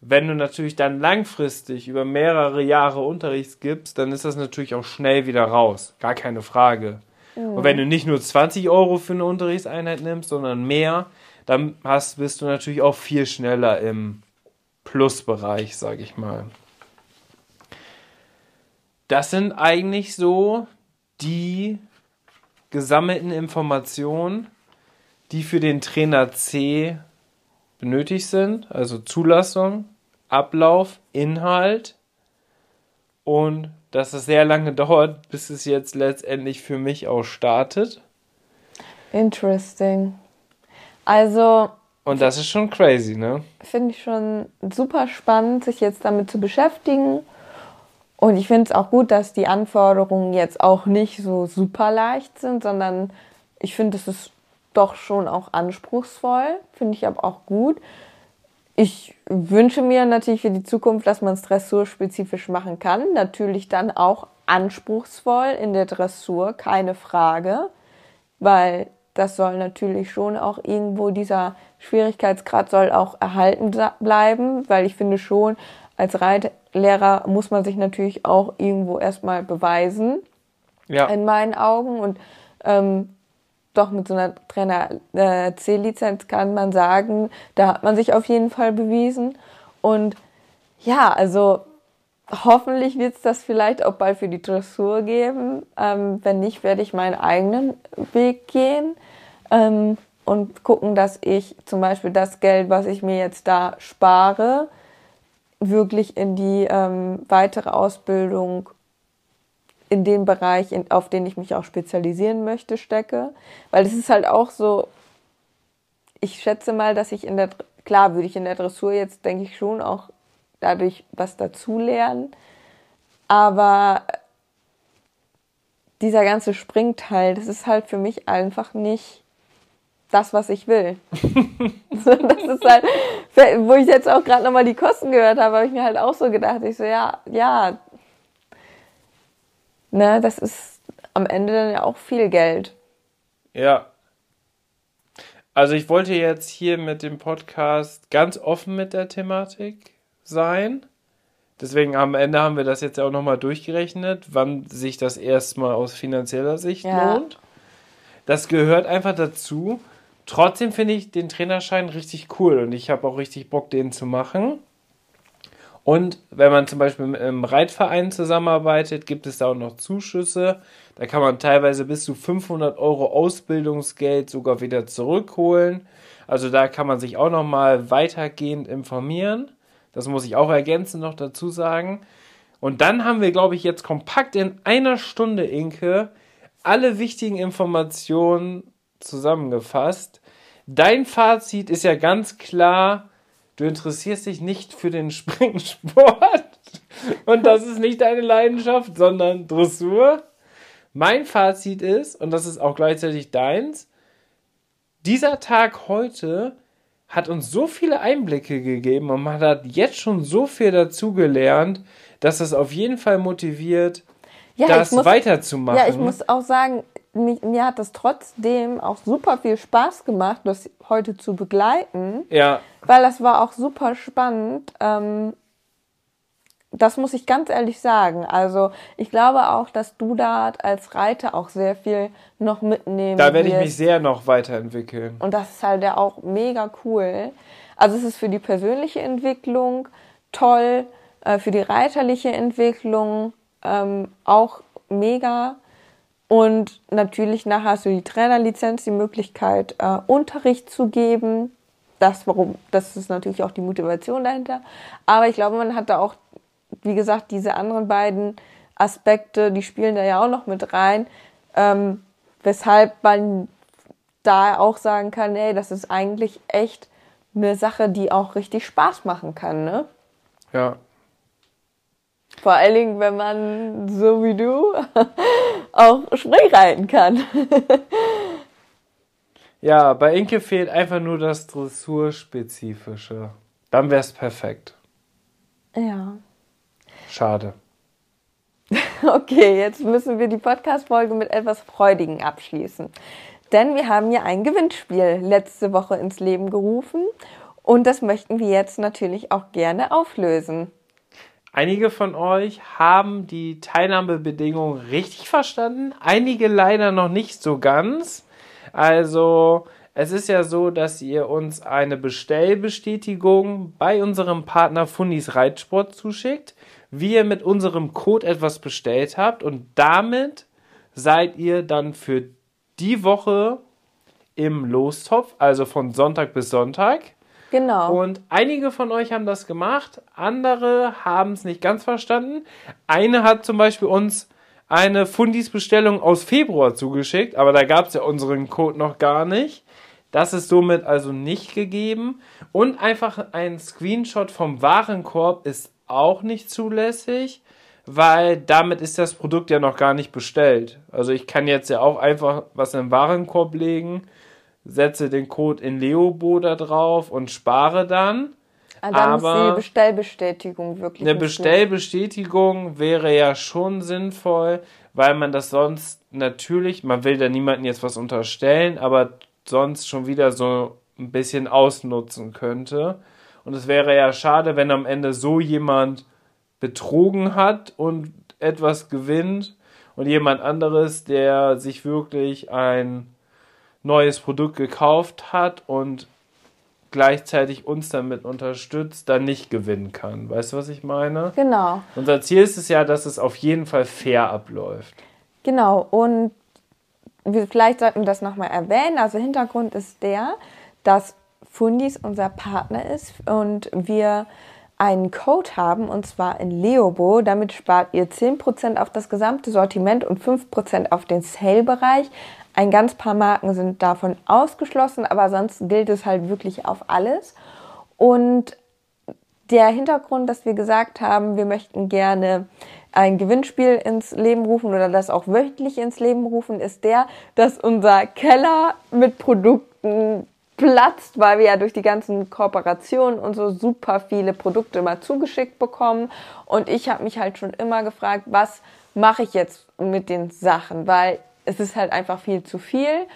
Wenn du natürlich dann langfristig über mehrere Jahre Unterricht gibst, dann ist das natürlich auch schnell wieder raus. Gar keine Frage. Mhm. Und wenn du nicht nur 20 Euro für eine Unterrichtseinheit nimmst, sondern mehr, dann hast, bist du natürlich auch viel schneller im Plusbereich, sage ich mal. Das sind eigentlich so die gesammelten Informationen, die für den Trainer C benötigt sind, also Zulassung, Ablauf, Inhalt und dass es sehr lange dauert, bis es jetzt letztendlich für mich auch startet. Interesting. Also. Und das ist schon crazy, ne? Finde ich schon super spannend, sich jetzt damit zu beschäftigen. Und ich finde es auch gut, dass die Anforderungen jetzt auch nicht so super leicht sind, sondern ich finde, es ist doch schon auch anspruchsvoll. Finde ich aber auch gut. Ich wünsche mir natürlich für die Zukunft, dass man es dressurspezifisch machen kann. Natürlich dann auch anspruchsvoll in der Dressur, keine Frage. Weil das soll natürlich schon auch irgendwo dieser Schwierigkeitsgrad soll auch erhalten bleiben, weil ich finde schon, als Reitlehrer muss man sich natürlich auch irgendwo erstmal beweisen. Ja. In meinen Augen. Und ähm, doch mit so einer Trainer äh, C-Lizenz kann man sagen, da hat man sich auf jeden Fall bewiesen. Und ja, also hoffentlich wird es das vielleicht auch bald für die Dressur geben. Ähm, wenn nicht, werde ich meinen eigenen Weg gehen ähm, und gucken, dass ich zum Beispiel das Geld, was ich mir jetzt da spare, wirklich in die ähm, weitere Ausbildung in den Bereich, in, auf den ich mich auch spezialisieren möchte, stecke. Weil es ist halt auch so, ich schätze mal, dass ich in der, klar würde ich in der Dressur jetzt, denke ich, schon auch dadurch was dazulernen. Aber dieser ganze Springteil, das ist halt für mich einfach nicht das, was ich will. (laughs) so, das ist halt, wo ich jetzt auch gerade nochmal die Kosten gehört habe, habe ich mir halt auch so gedacht, ich so, ja, ja, ne, das ist am Ende dann ja auch viel Geld. Ja. Also ich wollte jetzt hier mit dem Podcast ganz offen mit der Thematik sein. Deswegen am Ende haben wir das jetzt auch nochmal durchgerechnet, wann sich das erstmal aus finanzieller Sicht ja. lohnt. Das gehört einfach dazu. Trotzdem finde ich den Trainerschein richtig cool und ich habe auch richtig Bock, den zu machen. Und wenn man zum Beispiel mit einem Reitverein zusammenarbeitet, gibt es da auch noch Zuschüsse. Da kann man teilweise bis zu 500 Euro Ausbildungsgeld sogar wieder zurückholen. Also da kann man sich auch noch mal weitergehend informieren. Das muss ich auch ergänzend noch dazu sagen. Und dann haben wir, glaube ich, jetzt kompakt in einer Stunde, Inke, alle wichtigen Informationen zusammengefasst. Dein Fazit ist ja ganz klar, du interessierst dich nicht für den Springsport (laughs) und das ist nicht deine Leidenschaft, sondern Dressur. Mein Fazit ist, und das ist auch gleichzeitig deins, dieser Tag heute hat uns so viele Einblicke gegeben und man hat jetzt schon so viel dazugelernt, dass es auf jeden Fall motiviert, ja, das muss, weiterzumachen. Ja, ich muss auch sagen, mich, mir hat das trotzdem auch super viel Spaß gemacht, das heute zu begleiten. Ja. Weil das war auch super spannend. Ähm, das muss ich ganz ehrlich sagen. Also ich glaube auch, dass du da als Reiter auch sehr viel noch mitnehmen Da werde ich mich sehr noch weiterentwickeln. Und das ist halt ja auch mega cool. Also es ist für die persönliche Entwicklung toll, äh, für die reiterliche Entwicklung ähm, auch mega. Und natürlich nachher hast du die Trainerlizenz, die Möglichkeit, äh, Unterricht zu geben. Das, warum, das ist natürlich auch die Motivation dahinter. Aber ich glaube, man hat da auch, wie gesagt, diese anderen beiden Aspekte, die spielen da ja auch noch mit rein, ähm, weshalb man da auch sagen kann, ey, das ist eigentlich echt eine Sache, die auch richtig Spaß machen kann, ne? Ja, vor allen Dingen, wenn man, so wie du, (laughs) auch Springreiten kann. (laughs) ja, bei Inke fehlt einfach nur das Dressurspezifische. Dann wäre es perfekt. Ja. Schade. (laughs) Okay, jetzt müssen wir die Podcast-Folge mit etwas Freudigen abschließen. Denn wir haben ja ein Gewinnspiel letzte Woche ins Leben gerufen und das möchten wir jetzt natürlich auch gerne auflösen. Einige von euch haben die Teilnahmebedingungen richtig verstanden, einige leider noch nicht so ganz. Also es ist ja so, dass ihr uns eine Bestellbestätigung bei unserem Partner Fundis Reitsport zuschickt, wie ihr mit unserem Code etwas bestellt habt und damit seid ihr dann für die Woche im Lostopf, also von Sonntag bis Sonntag. Genau. Und einige von euch haben das gemacht, andere haben es nicht ganz verstanden. Eine hat zum Beispiel uns eine Fundis-Bestellung aus Februar zugeschickt, aber da gab es ja unseren Code noch gar nicht. Das ist somit also nicht gegeben. Und einfach ein Screenshot vom Warenkorb ist auch nicht zulässig, weil damit ist das Produkt ja noch gar nicht bestellt. Also ich kann jetzt ja auch einfach was in den Warenkorb legen, setze den Code in Leobo da drauf und spare dann. Ah, dann aber ist die Bestellbestätigung wirklich. Eine Bestellbestätigung wäre ja schon sinnvoll, weil man das sonst natürlich, man will da niemandem jetzt was unterstellen, aber sonst schon wieder so ein bisschen ausnutzen könnte. Und es wäre ja schade, wenn am Ende so jemand betrogen hat und etwas gewinnt und jemand anderes, der sich wirklich ein neues Produkt gekauft hat und gleichzeitig uns damit unterstützt, dann nicht gewinnen kann. Weißt du, was ich meine? Genau. Unser Ziel ist es ja, dass es auf jeden Fall fair abläuft. Genau. Und wir, vielleicht sollten wir das nochmal erwähnen. Also Hintergrund ist der, dass Fundis unser Partner ist und wir einen Code haben und zwar in Leobo. Damit spart ihr 10% auf das gesamte Sortiment und 5% auf den Sale-Bereich. Ein ganz paar Marken sind davon ausgeschlossen, aber sonst gilt es halt wirklich auf alles. Und der Hintergrund, dass wir gesagt haben, wir möchten gerne ein Gewinnspiel ins Leben rufen oder das auch wöchentlich ins Leben rufen, ist der, dass unser Keller mit Produkten platzt, weil wir ja durch die ganzen Kooperationen und so super viele Produkte mal zugeschickt bekommen. Und ich habe mich halt schon immer gefragt, was mache ich jetzt mit den Sachen, weil es ist halt einfach viel zu viel.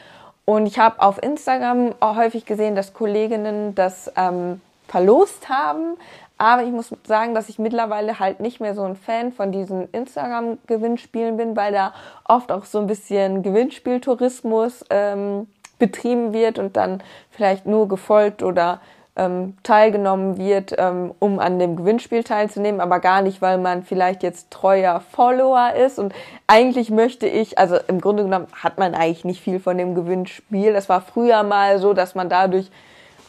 Und ich habe auf Instagram auch häufig gesehen, dass Kolleginnen das ähm, verlost haben. Aber ich muss sagen, dass ich mittlerweile halt nicht mehr so ein Fan von diesen Instagram-Gewinnspielen bin, weil da oft auch so ein bisschen Gewinnspieltourismus ähm, betrieben wird und dann vielleicht nur gefolgt oder ähm, teilgenommen wird, ähm, um an dem Gewinnspiel teilzunehmen, aber gar nicht, weil man vielleicht jetzt treuer Follower ist. Und eigentlich möchte ich, also im Grunde genommen hat man eigentlich nicht viel von dem Gewinnspiel. Das war früher mal so, dass man dadurch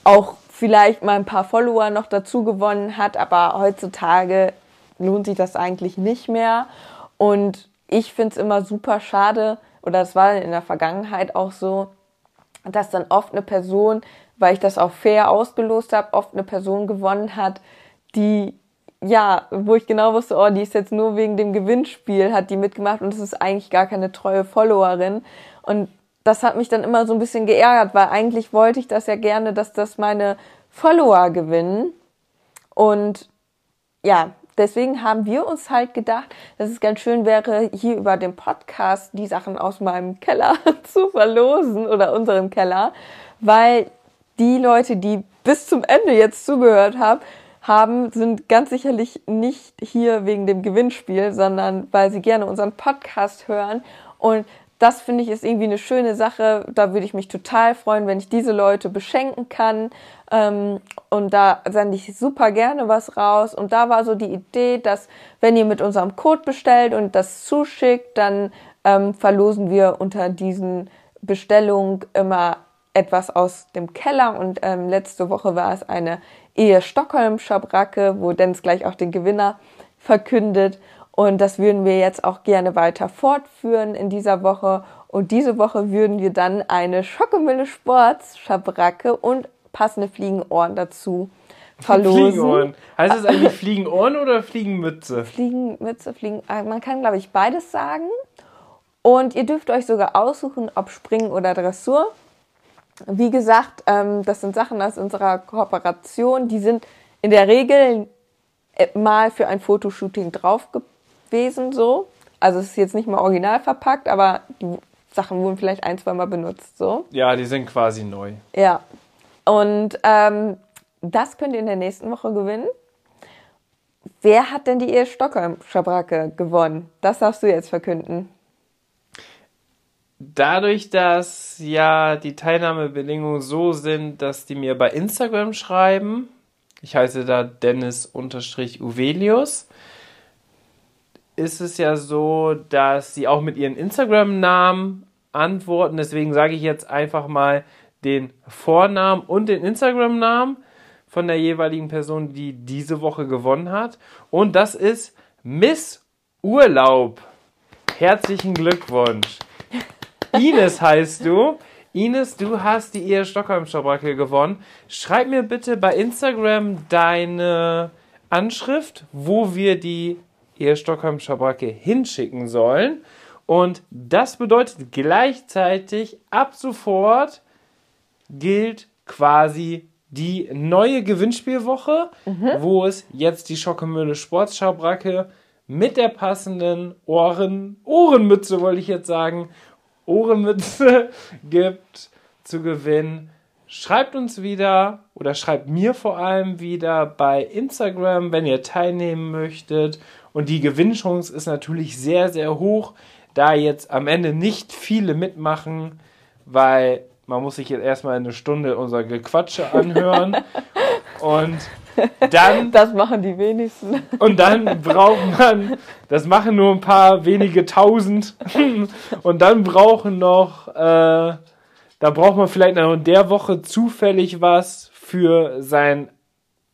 auch vielleicht mal ein paar Follower noch dazu gewonnen hat, aber heutzutage lohnt sich das eigentlich nicht mehr. Und ich finde es immer super schade, oder es war in der Vergangenheit auch so, dass dann oft eine Person weil ich das auch fair ausgelost habe, oft eine Person gewonnen hat, die ja, wo ich genau wusste, oh, die ist jetzt nur wegen dem Gewinnspiel, hat die mitgemacht und es ist eigentlich gar keine treue Followerin. Und das hat mich dann immer so ein bisschen geärgert, weil eigentlich wollte ich das ja gerne, dass das meine Follower gewinnen. Und ja, deswegen haben wir uns halt gedacht, dass es ganz schön wäre, hier über den Podcast die Sachen aus meinem Keller (laughs) zu verlosen oder unserem Keller, weil die Leute, die bis zum Ende jetzt zugehört haben, haben, sind ganz sicherlich nicht hier wegen dem Gewinnspiel, sondern weil sie gerne unseren Podcast hören. Und das finde ich ist irgendwie eine schöne Sache. Da würde ich mich total freuen, wenn ich diese Leute beschenken kann. Ähm, und da sende ich super gerne was raus. Und da war so die Idee, dass wenn ihr mit unserem Code bestellt und das zuschickt, dann ähm, verlosen wir unter diesen Bestellungen immer etwas aus dem Keller und ähm, letzte Woche war es eine Ehe Stockholm Schabracke, wo Dennis gleich auch den Gewinner verkündet und das würden wir jetzt auch gerne weiter fortführen in dieser Woche und diese Woche würden wir dann eine Schockemülle Sports Schabracke und passende Fliegenohren dazu verlosen. Fliegenohren. Heißt es eigentlich (laughs) Fliegenohren oder Fliegenmütze? Fliegenmütze, Fliegen, äh, man kann glaube ich beides sagen. Und ihr dürft euch sogar aussuchen, ob Springen oder Dressur. Wie gesagt, ähm, das sind Sachen aus unserer Kooperation, die sind in der Regel äh, mal für ein Fotoshooting drauf gewesen, so. Also es ist jetzt nicht mal original verpackt, aber die Sachen wurden vielleicht ein, zwei Mal benutzt, so. Ja, die sind quasi neu. Ja. Und ähm, das könnt ihr in der nächsten Woche gewinnen. Wer hat denn die Ehe Stockholm-Schabracke gewonnen? Das darfst du jetzt verkünden dadurch, dass ja die Teilnahmebedingungen so sind, dass die mir bei Instagram schreiben, ich heiße da Dennis-Uvelius, ist es ja so, dass sie auch mit ihren Instagram-Namen antworten. Deswegen sage ich jetzt einfach mal den Vornamen und den Instagram-Namen. von der jeweiligen Person, die diese Woche gewonnen hat. Und das ist Miss Urlaub. Herzlichen Glückwunsch. Ines heißt du. Ines, du hast die Ehe Stockholm Schabracke gewonnen. Schreib mir bitte bei Instagram deine Anschrift, wo wir die Ehe Stockholm Schabracke hinschicken sollen. Und das bedeutet gleichzeitig, ab sofort gilt quasi die neue Gewinnspielwoche, wo es jetzt die Schockemühle Sportschabracke mit der passenden Ohren, Ohrenmütze, wollte ich jetzt sagen, Ohrenmütze (laughs) gibt zu gewinnen. Schreibt uns wieder oder schreibt mir vor allem wieder bei Instagram, wenn ihr teilnehmen möchtet. Und die Gewinnchance ist natürlich sehr, sehr hoch, da jetzt am Ende nicht viele mitmachen, weil man muss sich jetzt erstmal eine Stunde unser Gequatsche anhören. (laughs) und dann (laughs) Das machen die wenigsten. und dann braucht man, das machen nur ein paar wenige tausend. (laughs) Und dann brauchen noch, äh, da braucht man vielleicht noch in der Woche zufällig was für seinen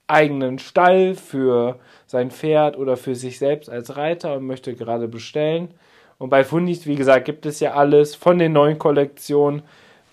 eigenen Stall, für sein Pferd oder für sich selbst als Reiter und möchte gerade bestellen. Und bei Fundis, wie gesagt, gibt es ja alles von den neuen Kollektionen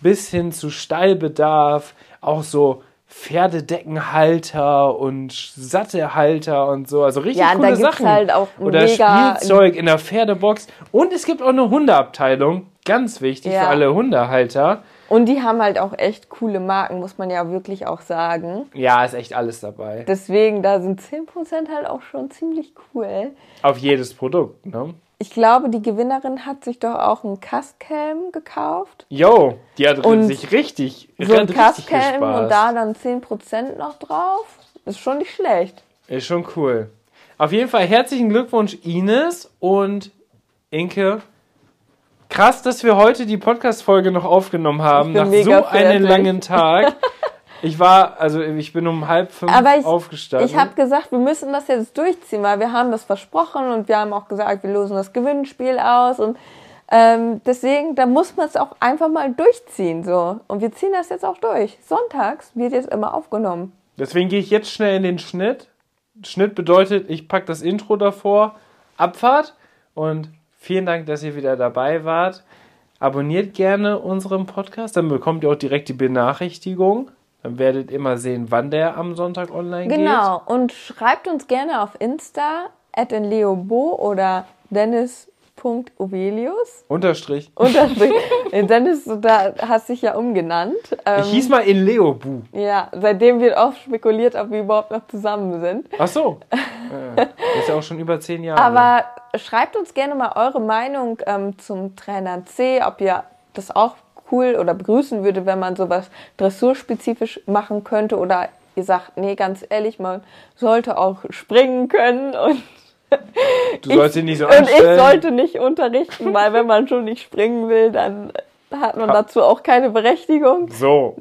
bis hin zu Stallbedarf, auch so Pferdedeckenhalter und Sattelhalter und so. Also richtig Ja, und da coole gibt's Sachen. halt auch Oder Spielzeug in der Pferdebox. Und es gibt auch eine Hundeabteilung. Ganz wichtig Ja. für alle Hundehalter. Und die haben halt auch echt coole Marken, muss man ja wirklich auch sagen. Ja, ist echt alles dabei. Deswegen, da sind 10% halt auch schon ziemlich cool. Auf jedes Produkt, ne? Ich glaube, die Gewinnerin hat sich doch auch ein Castcam gekauft. Yo, die hat Und sich richtig, So ein richtig Castcam gespaßt. und da dann 10% noch drauf. Ist schon nicht schlecht. Ist schon cool. Auf jeden Fall herzlichen Glückwunsch, Ines und Inke. Krass, dass wir heute die Podcast-Folge noch aufgenommen haben, nach so einem langen Tag. (laughs) Ich war, also ich bin um halb fünf Aber ich, aufgestanden. ich habe gesagt, wir müssen das jetzt durchziehen, weil wir haben das versprochen und wir haben auch gesagt, wir lösen das Gewinnspiel aus und ähm, deswegen, da muss man es auch einfach mal durchziehen so. Und wir ziehen das jetzt auch durch. Sonntags wird jetzt immer aufgenommen. Deswegen gehe ich jetzt schnell in den Schnitt. Schnitt bedeutet, ich packe das Intro davor, Abfahrt und vielen Dank, dass ihr wieder dabei wart. Abonniert gerne unseren Podcast, dann bekommt ihr auch direkt die Benachrichtigung. Dann werdet ihr immer sehen, wann der am Sonntag online geht. Genau. Und schreibt uns gerne auf Insta at leobo oder dennis.ovelius. Unterstrich. Unterstrich. (laughs) Dennis, da hast dich ja umgenannt. Ähm, Ich hieß mal in Leobu. Ja, seitdem wird oft spekuliert, ob wir überhaupt noch zusammen sind. Ach so. (laughs) Ist ja auch schon über zehn Jahre. Aber schreibt uns gerne mal eure Meinung ähm, zum Trainer C, ob ihr das auch cool oder begrüßen würde, wenn man sowas dressurspezifisch machen könnte oder ihr sagt, nee, ganz ehrlich, man sollte auch springen können und, (laughs) du sollst dich nicht so und ich anstellen. sollte nicht unterrichten, weil wenn man schon nicht springen will, dann hat man dazu auch keine Berechtigung. So.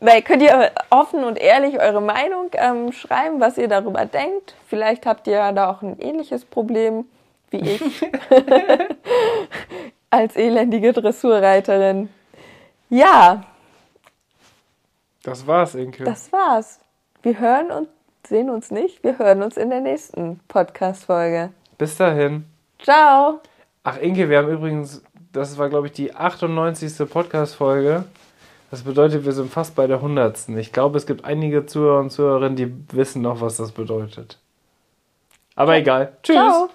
Weil könnt ihr offen und ehrlich eure Meinung ähm, schreiben, was ihr darüber denkt. Vielleicht habt ihr ja da auch ein ähnliches Problem wie ich (laughs) (laughs) als elendige Dressurreiterin. Ja, Das war's, Inke. das war's. Wir hören und sehen uns nicht. Wir hören uns in der nächsten Podcast-Folge. Bis dahin. Ciao. Ach, Inke, wir haben übrigens, das war, glaube ich, die 98. Podcast-Folge. Das bedeutet, wir sind fast bei der 100. Ich glaube, es gibt einige Zuhörer und Zuhörerinnen, die wissen noch, was das bedeutet. Aber egal. Tschüss. Ciao.